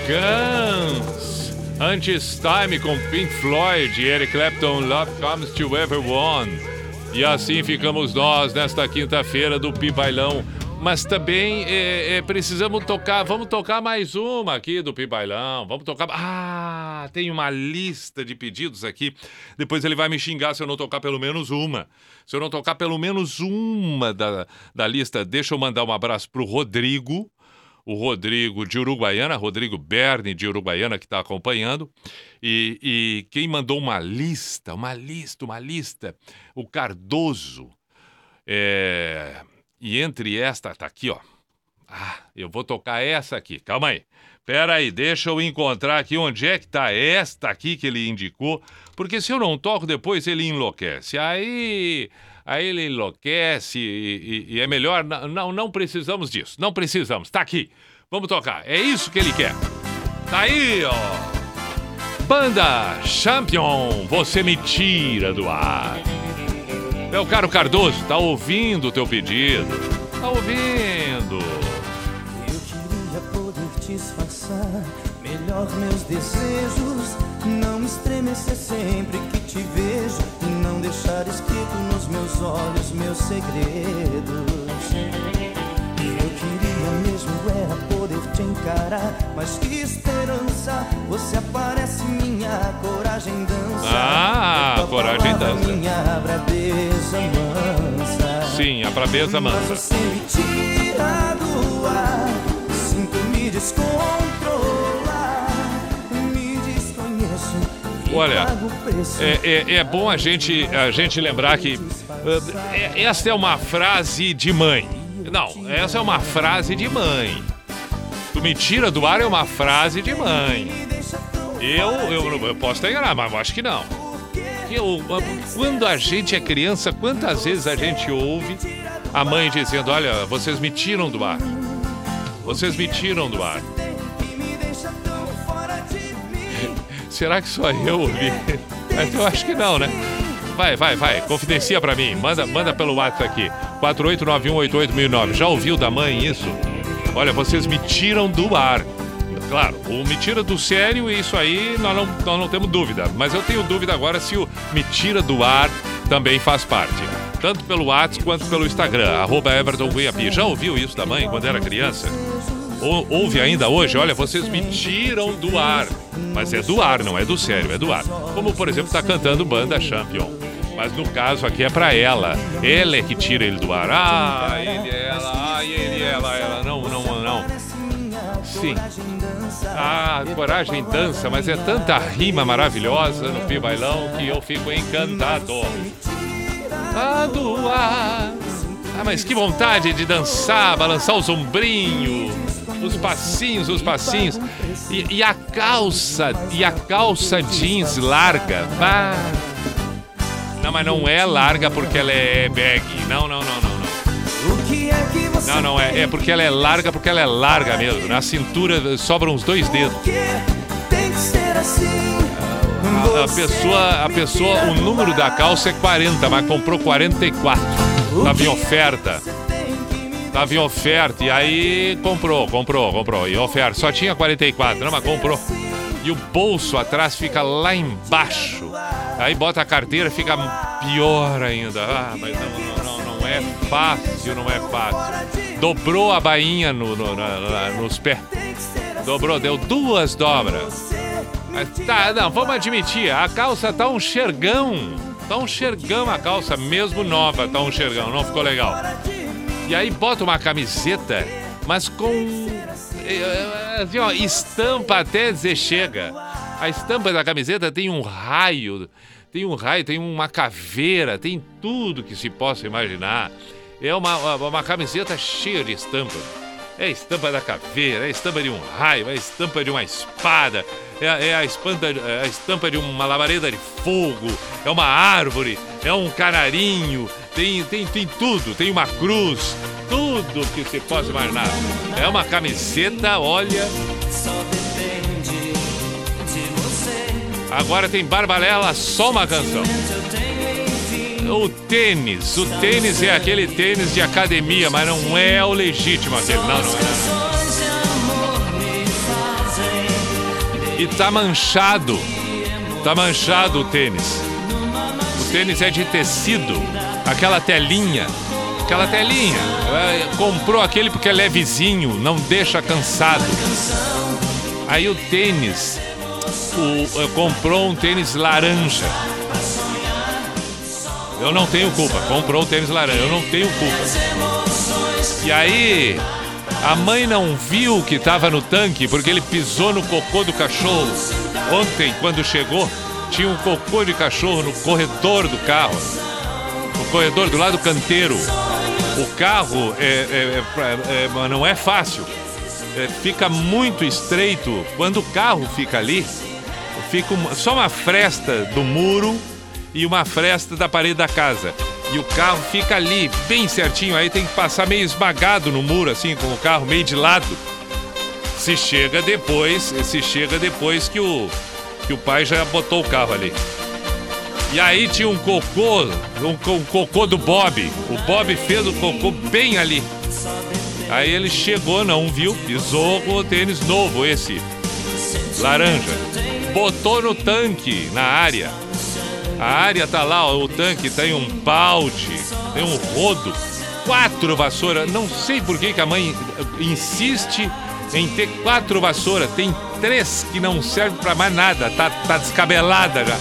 Guns. Antes Time com Pink Floyd. Eric Clapton, Love Comes to Everyone. E assim ficamos nós nesta quinta-feira do Pi Bailão. Mas também é, é, precisamos tocar, vamos tocar mais uma aqui do Pi Bailão. Vamos tocar. Ah, tem uma lista de pedidos aqui. Depois ele vai me xingar se eu não tocar pelo menos uma. Se eu não tocar pelo menos uma da, da lista, deixa eu mandar um abraço pro Rodrigo o Rodrigo de Uruguaiana, Rodrigo Berni de Uruguaiana, que está acompanhando. E, e quem mandou uma lista, uma lista, uma lista, o Cardoso. É, e entre esta, tá aqui, ó. Ah, eu vou tocar essa aqui, calma aí. Pera aí, deixa eu encontrar aqui onde é que tá esta aqui que ele indicou, porque se eu não toco depois ele enlouquece. Aí, aí ele enlouquece e, e- e é melhor não não precisamos disso. Não precisamos. Tá aqui. Vamos tocar. É isso que ele quer. Tá aí, ó. Banda Champion, você me tira do ar. Meu caro Cardoso, tá ouvindo o teu pedido? Tá ouvindo. Eu queria poder disfarçar melhor meus desejos, não estremecer sempre que te vejo e não deixar escrito meus olhos meus segredos. Eu queria mesmo era poder te encarar, mas que esperança você aparece, minha coragem dança. Ah, coragem palavra, dança. Minha brabeza mansa. Sim, a brabeza Mas mansa. você me tira do ar, sinto me Olha, é, é- é bom a gente, a gente lembrar que é- essa é uma frase de mãe. Não, essa é uma frase de mãe. Tu me tira do ar é uma frase de mãe. Eu, eu, eu posso estar enganado, mas acho que não. Eu, quando a gente é criança, quantas vezes a gente ouve a mãe dizendo: Olha, vocês me tiram do ar. Vocês me tiram do ar. Será que só eu ouvi? Mas eu acho que não, né? Vai, vai, vai. Confidencia pra mim. Manda, manda pelo WhatsApp aqui. 4891881009. Já ouviu da mãe isso? Olha, vocês me tiram do ar. Claro, o me tira do sério, isso aí nós não, nós não temos dúvida. Mas eu tenho dúvida agora se o me tira do ar também faz parte. Tanto pelo WhatsApp quanto pelo Instagram, arroba. Já ouviu isso da mãe quando era criança? Ou, ouve ainda hoje, olha, vocês me tiram do ar. Mas é do ar, não é do sério, é do ar. Como, por exemplo, tá cantando Banda Champion. Mas no caso aqui é pra ela. Ela é que tira ele do ar. Ah, ele, ela, ah, ele, ela, ela. Não, não, não. Sim. Ah, coragem dança, mas é tanta rima maravilhosa no Pi Bailão que eu fico encantado. Ah, do ar. Ah, mas que vontade de dançar, balançar o sombrinho, os passinhos, os passinhos. E, e a calça, e a calça jeans larga. Ah. Não, mas não é larga porque ela é bag. Não, não, não, não, não. Não, não, é, é porque ela é larga, porque ela é larga mesmo. Na cintura sobram uns dois dedos. A, a pessoa, a pessoa, o número da calça é 40, mas comprou 44. Tava em oferta. Tava em oferta. E aí comprou, comprou, comprou. E oferta. Só tinha 44, não, mas comprou. E o bolso atrás fica lá embaixo. Aí bota a carteira, fica pior ainda. Ah, mas não, não, não, não é fácil, não é fácil. Dobrou a bainha no, no- na- nos pés. Dobrou, deu duas dobras. Mas tá, não, vamos admitir, a calça tá um xergão. Tá um xergão a calça, mesmo nova, tá um xergão, não ficou legal. E aí bota uma camiseta, mas com eh, assim, ó, estampa até dizer chega. A estampa da camiseta tem um raio, tem um raio, tem uma caveira, tem tudo que se possa imaginar. É uma, uma, uma camiseta cheia de estampa. É a estampa da caveira, é a estampa de um raio, é a estampa de uma espada, é, a- é a, espanta, é a estampa de uma labareda de fogo, é uma árvore, é um canarinho, tem, tem, tem tudo, tem uma cruz, tudo que se possa imaginar. É uma camiseta, olha. Você. Agora tem Barbalela, só uma canção o tênis. O tênis é aquele tênis de academia, mas não é o legítimo aquele. Não, não é. Não. E tá manchado. Tá manchado o tênis. O tênis é de tecido. Aquela telinha. Aquela telinha. Comprou aquele porque é levezinho, não deixa cansado. Aí o tênis. O, eh, comprou um tênis laranja. Eu não tenho culpa. Comprou um tênis laranja. Eu não tenho culpa. E aí, a mãe não viu que estava no tanque porque ele pisou no cocô do cachorro. Ontem, quando chegou, tinha um cocô de cachorro no corredor do carro. No corredor do lado do canteiro. O carro é, é- é- é- não é fácil. É, fica muito estreito. Quando o carro fica ali, fica uma- só uma fresta do muro e uma fresta da parede da casa. E o carro fica ali, bem certinho. Aí tem que passar meio esmagado no muro, assim, com o carro meio de lado. Se chega depois, se chega depois que o, que o pai já botou o carro ali. E aí tinha um cocô, um, um cocô do Bob. O Bob fez o cocô bem ali. Aí ele chegou, não viu, pisou com o tênis novo, esse, laranja. Botou no tanque, na área. A área tá lá, ó, o tanque tem um balde, tem um rodo, quatro vassouras. Não sei por que, que a mãe insiste em ter quatro vassouras. Tem três que não servem pra mais nada, tá, tá descabelada já.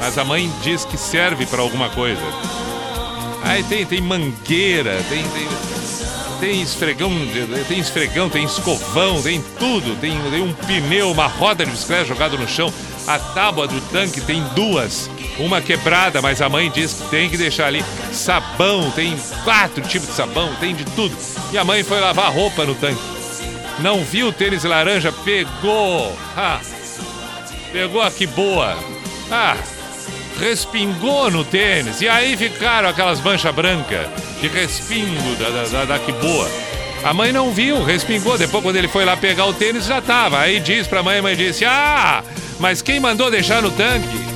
Mas a mãe diz que serve pra alguma coisa. Aí tem, tem mangueira, tem, tem, tem esfregão, tem esfregão, tem escovão, tem tudo. Tem, tem um pneu, uma roda de bicicleta jogado no chão. A tábua do tanque tem duas. Uma quebrada, mas a mãe diz que tem que deixar ali. Sabão, tem quatro tipos de sabão, tem de tudo. E a mãe foi lavar roupa no tanque. Não viu o tênis laranja, pegou. Ah, pegou a que boa. Ah, respingou no tênis. E aí ficaram aquelas manchas brancas de respingo da, da, da, da que boa. A mãe não viu, respingou. Depois, quando ele foi lá pegar o tênis, já tava. Aí diz pra mãe, a mãe disse: Ah, mas quem mandou deixar no tanque?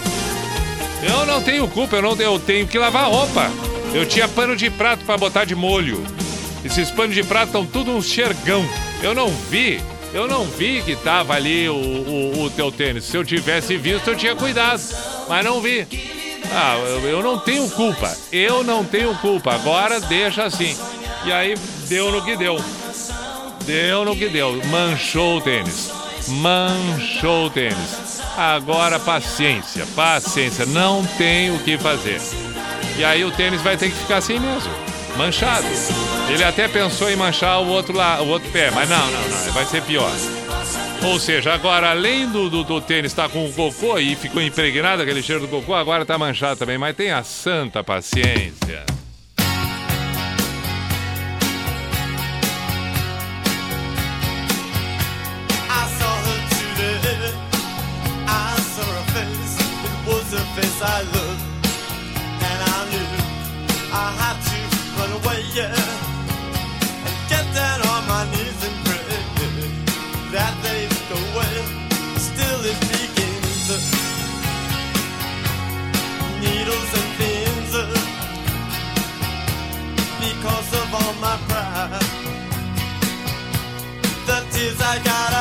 Eu não tenho culpa, eu, não, eu tenho que lavar roupa. Eu tinha pano de prato pra botar de molho. Esses panos de prato estão tudo um xergão. Eu não vi, eu não vi que tava ali o, o, o teu tênis. Se eu tivesse visto, eu tinha cuidado. Mas não vi. Ah, eu, eu não tenho culpa. Eu não tenho culpa. Agora deixa assim. E aí deu no que deu. Deu no que deu. Manchou o tênis. Manchou o tênis. Agora paciência, paciência. Não tem o que fazer. E aí o tênis vai ter que ficar assim mesmo. Manchado. Ele até pensou em manchar o outro lá, o outro pé, mas não, não, não, vai ser pior. Ou seja, agora além do, do, do tênis estar com o cocô e ficou impregnado aquele cheiro do cocô, agora tá manchado também, mas tenha santa paciência. I gotta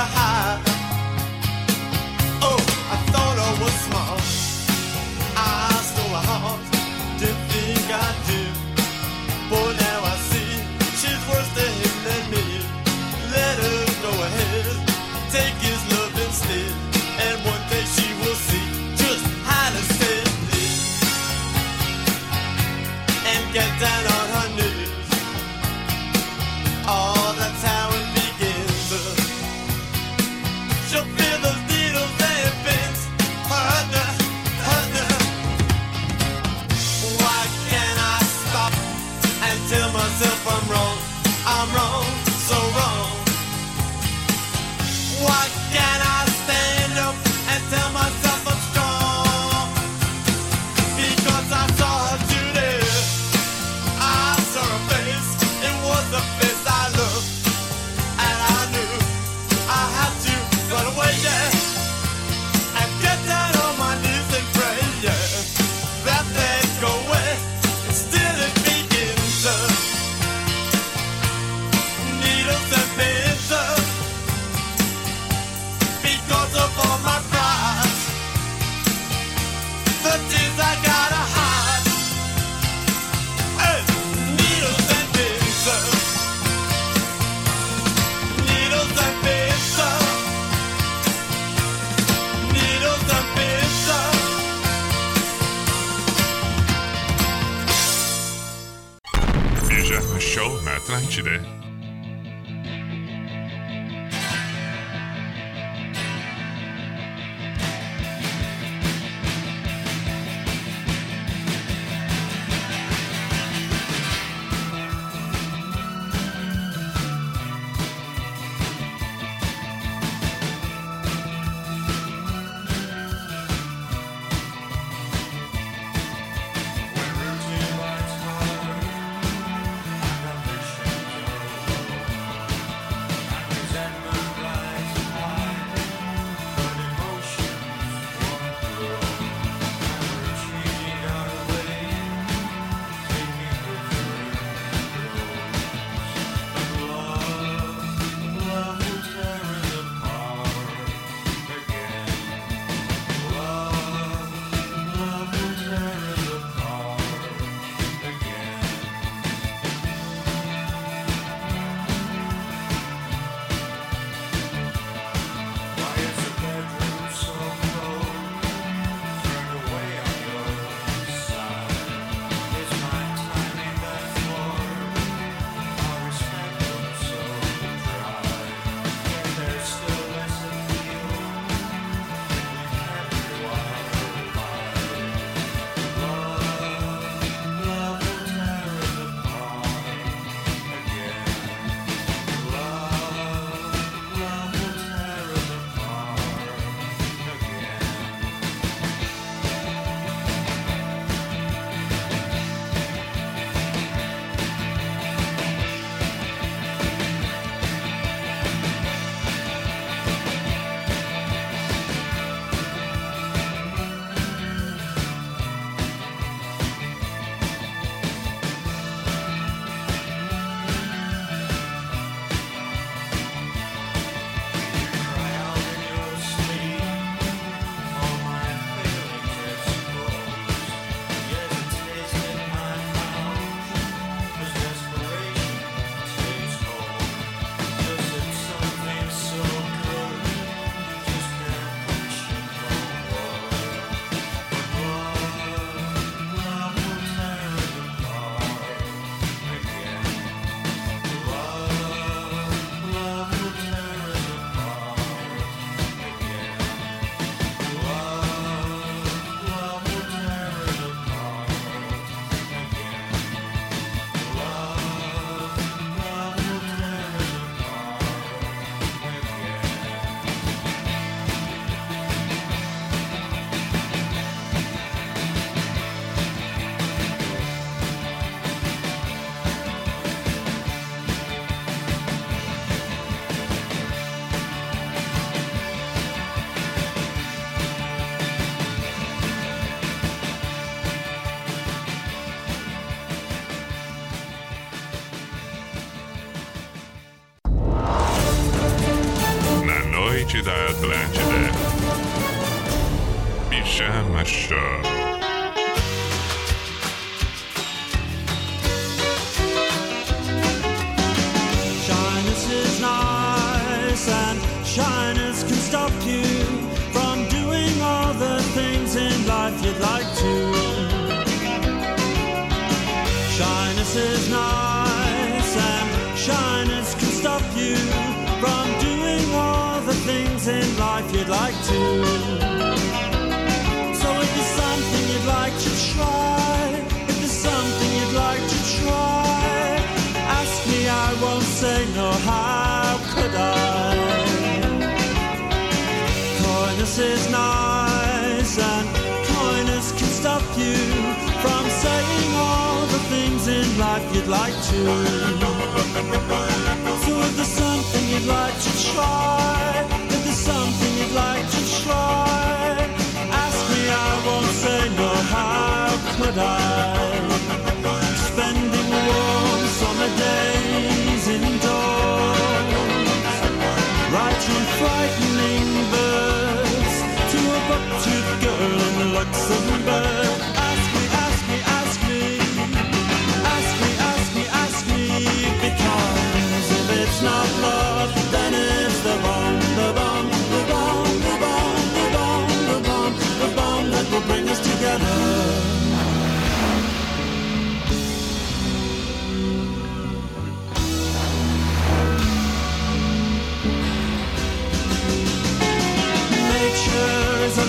So if there's something you'd like to try, if there's something you'd like to try, ask me, I won't say no, how could I?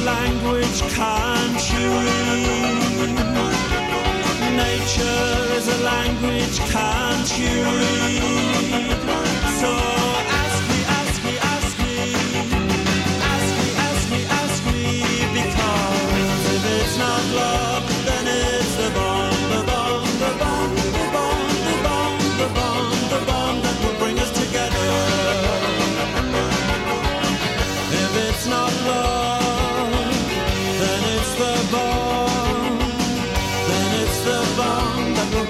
language can't you read? Nature is a language can't you read? So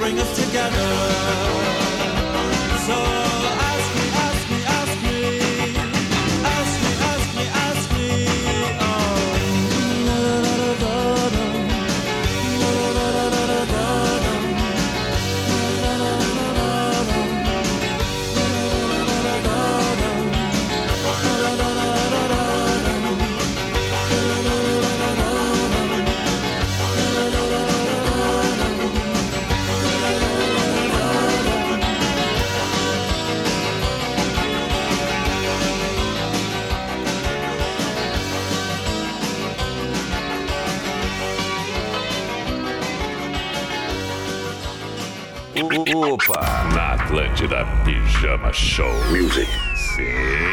bring us together. Atlântida Pijama Show. Music. Sim.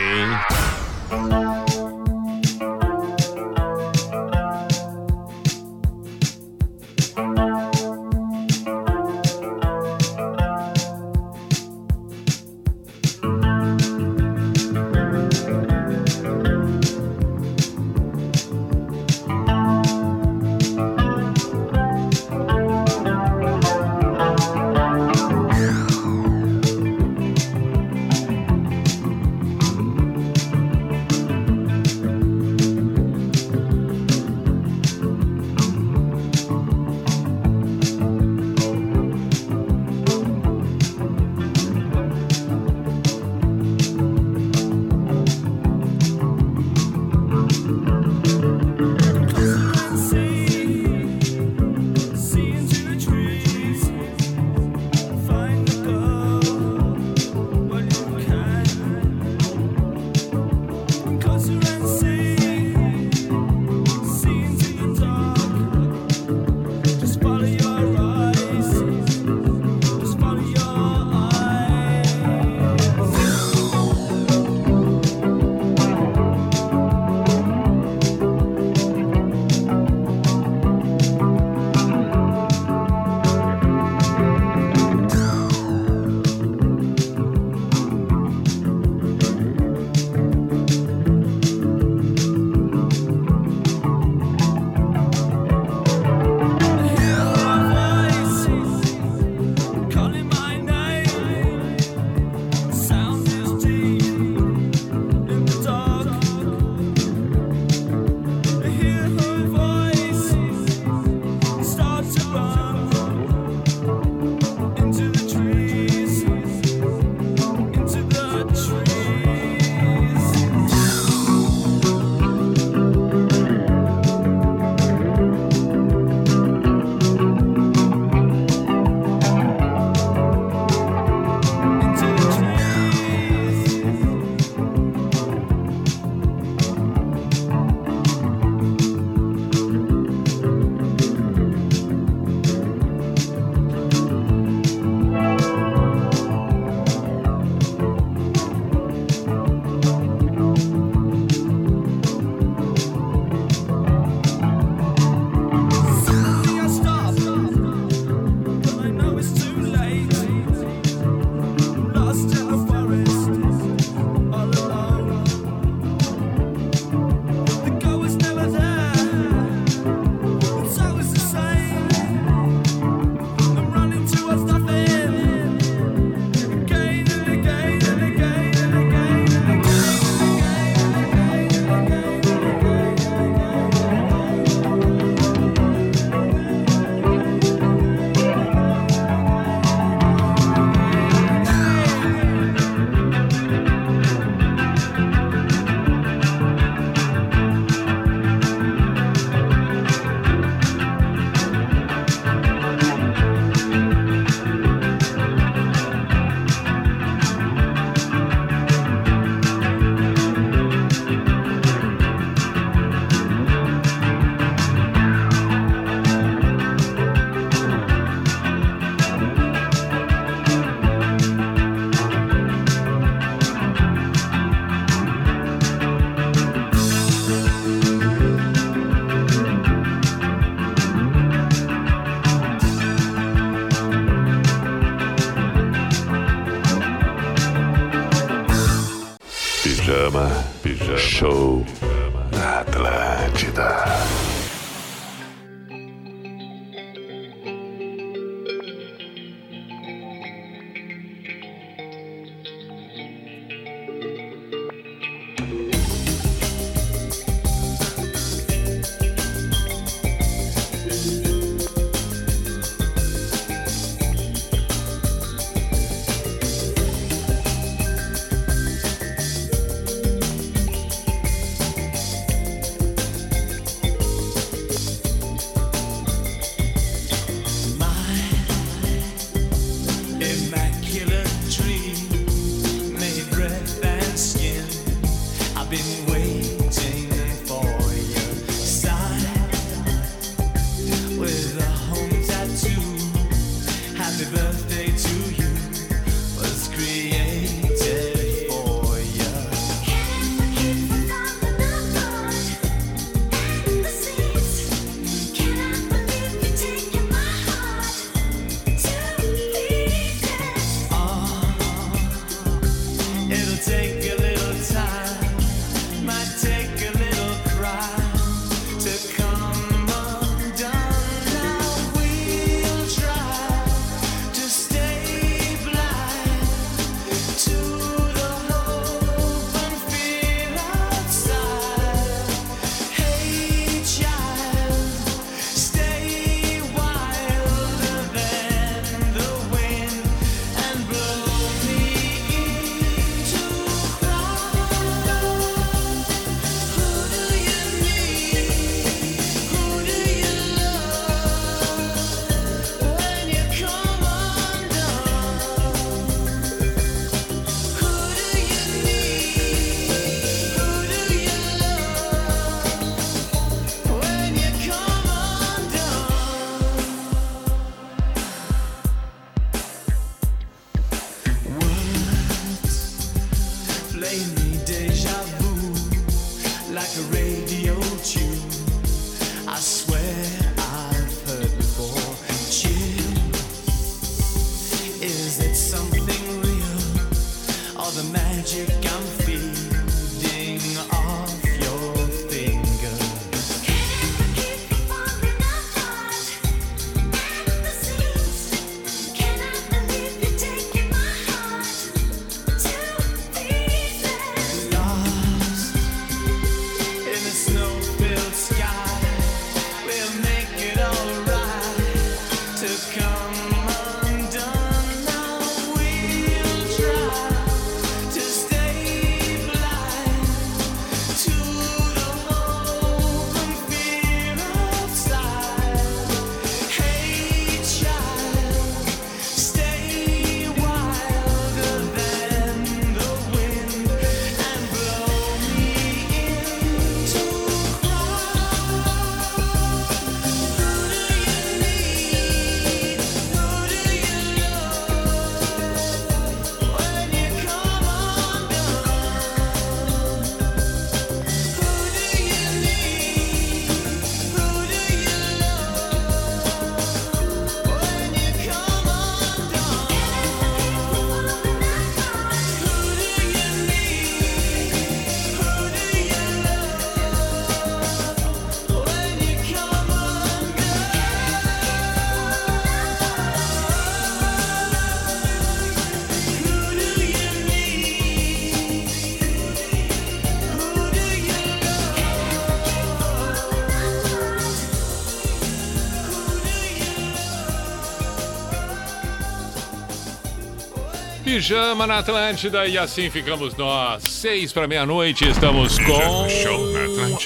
Pijama na Atlântida e assim ficamos nós. Seis para meia-noite, estamos com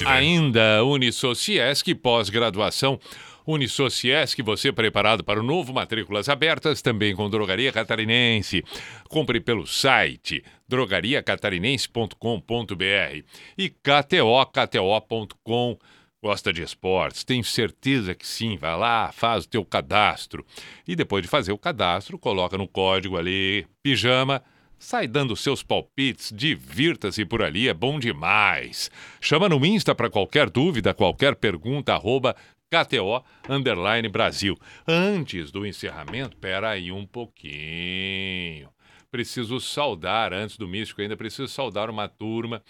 ainda Unisociesc, pós-graduação. Unisociesc, você preparado para o novo Matrículas Abertas, também com Drogaria Catarinense. Compre pelo site drogariacatarinense.com.br e KTO, kto.com. Gosta de esportes? Tenho certeza que sim. Vai lá, faz o teu cadastro. E depois de fazer o cadastro, coloca no código ali, pijama, sai dando seus palpites, divirta-se por ali, é bom demais. Chama no Insta para qualquer dúvida, qualquer pergunta, arroba KTO Underline Brasil. Antes do encerramento, pera aí um pouquinho. Preciso saudar, antes do místico ainda, preciso saudar uma turma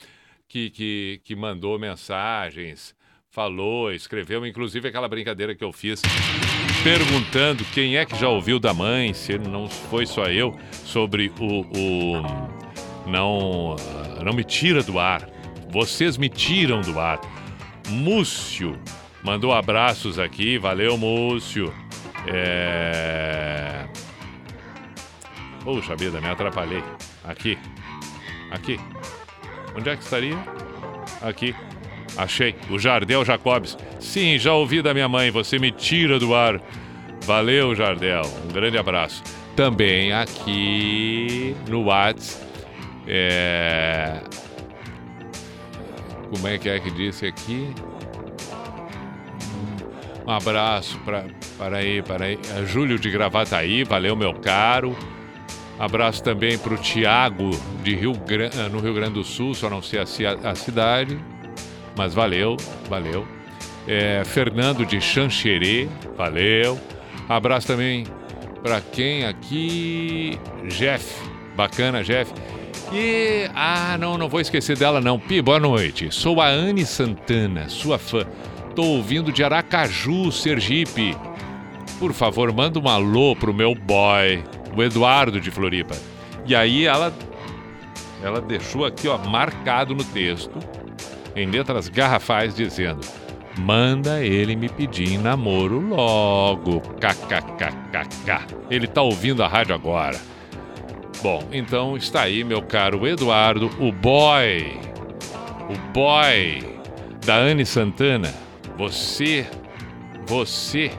que, que, que mandou mensagens, falou, escreveu, inclusive aquela brincadeira que eu fiz, perguntando quem é que já ouviu da mãe, se não foi só eu, sobre o. o não, não me tira do ar. Vocês me tiram do ar. Múcio mandou abraços aqui, valeu, Múcio. É. Puxa vida, me atrapalhei. Aqui. Aqui. Onde é que estaria? Aqui. Achei. O Jardel Jacobs. Sim, já ouvi da minha mãe. Você me tira do ar. Valeu, Jardel. Um grande abraço. Também aqui no Whats. É... Como é que é que disse aqui? Um abraço para para aí, para aí. É Júlio de Gravataí, valeu meu caro. Abraço também para o Tiago de Rio no Rio Grande do Sul, só não sei a, a cidade, mas valeu, valeu. É, Fernando de Xanxerê, valeu. Abraço também para quem aqui? Jeff, bacana, Jeff. E, ah, não, não vou esquecer dela não. Pi, boa noite. Sou a Anne Santana, sua fã. Tô ouvindo de Aracaju, Sergipe. Por favor, manda um alô pro meu boy, o Eduardo de Floripa. E aí ela ela deixou aqui, ó, marcado no texto, em letras garrafais, dizendo: Manda ele me pedir namoro logo. KKKKK. Ele tá ouvindo a rádio agora. Bom, então está aí, meu caro Eduardo, o boy. O boy da Anne Santana. Você, você,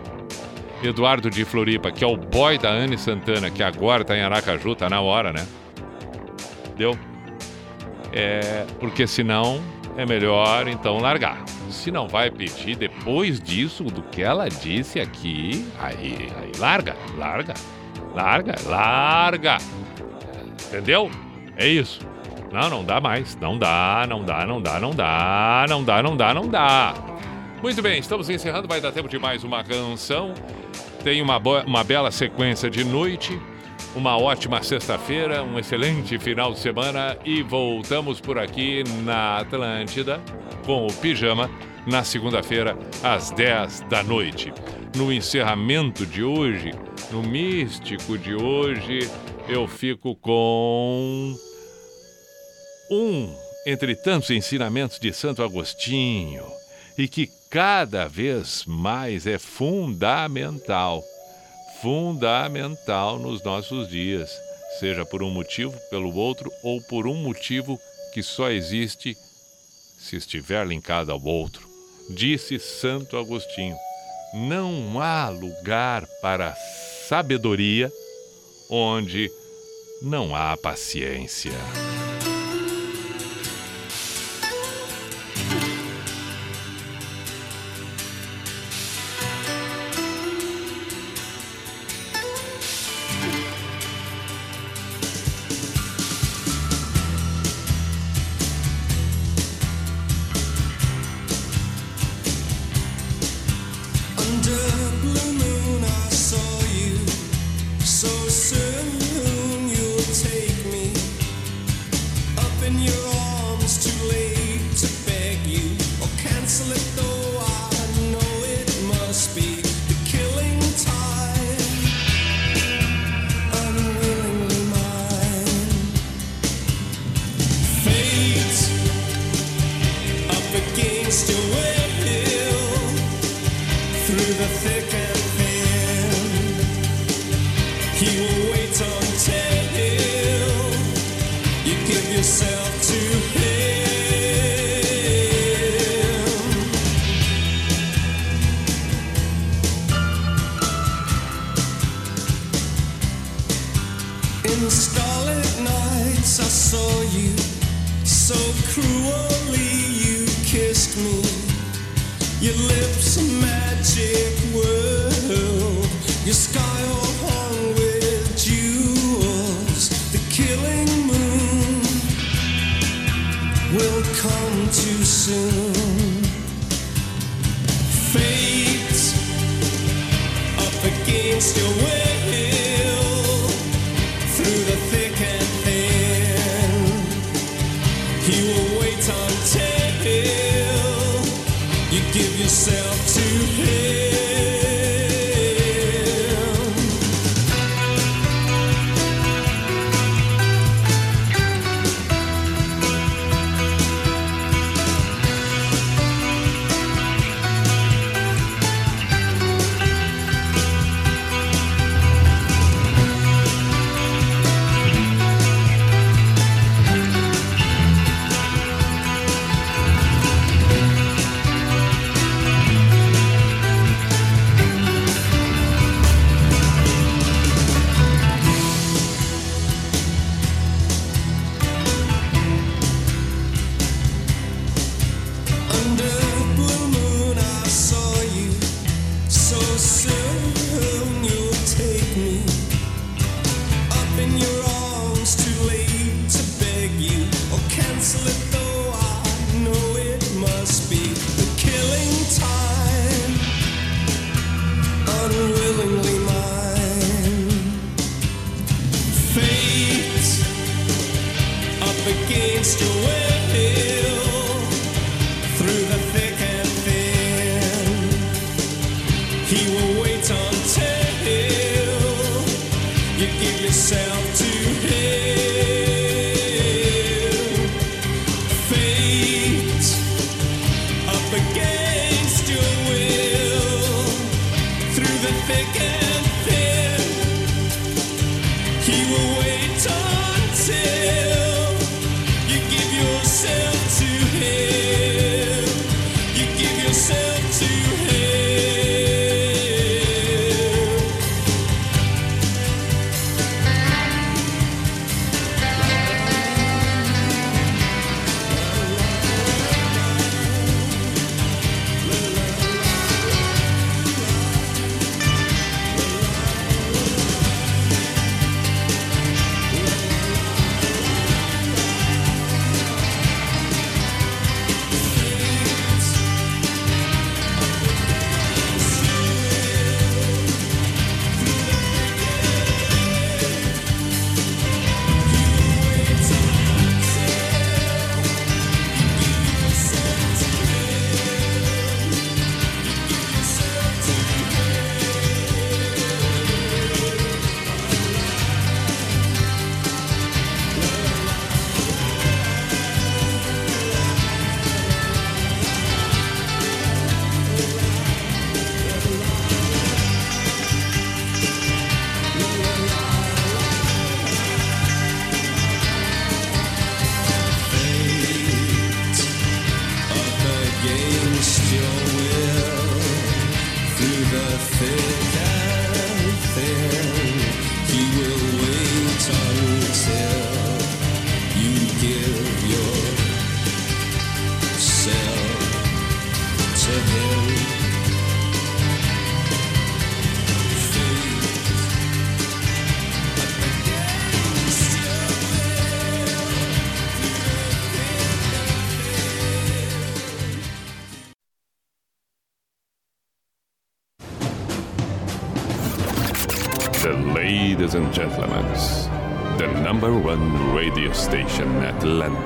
Eduardo de Floripa, que é o boy da Anne Santana, que agora tá em Aracaju, tá na hora, né? Deu? É, porque senão é melhor então largar. Se não vai pedir depois disso, do que ela disse aqui, aí, aí larga, larga, larga, larga. Entendeu? É isso. Não, não dá mais. Não dá, não dá, não dá, não dá, não dá, não dá, não dá. Muito bem, estamos encerrando. Vai dar tempo de mais uma canção. Tem uma, uma bela sequência de noite. Uma ótima sexta-feira, um excelente final de semana e voltamos por aqui na Atlântida com o Pijama na segunda-feira às 10 da noite. No encerramento de hoje, no místico de hoje, eu fico com um entre tantos ensinamentos de Santo Agostinho e que cada vez mais é fundamental, fundamental nos nossos dias, seja por um motivo, pelo outro ou por um motivo que só existe se estiver linkado ao outro. Disse Santo Agostinho: não há lugar para sabedoria onde não há paciência.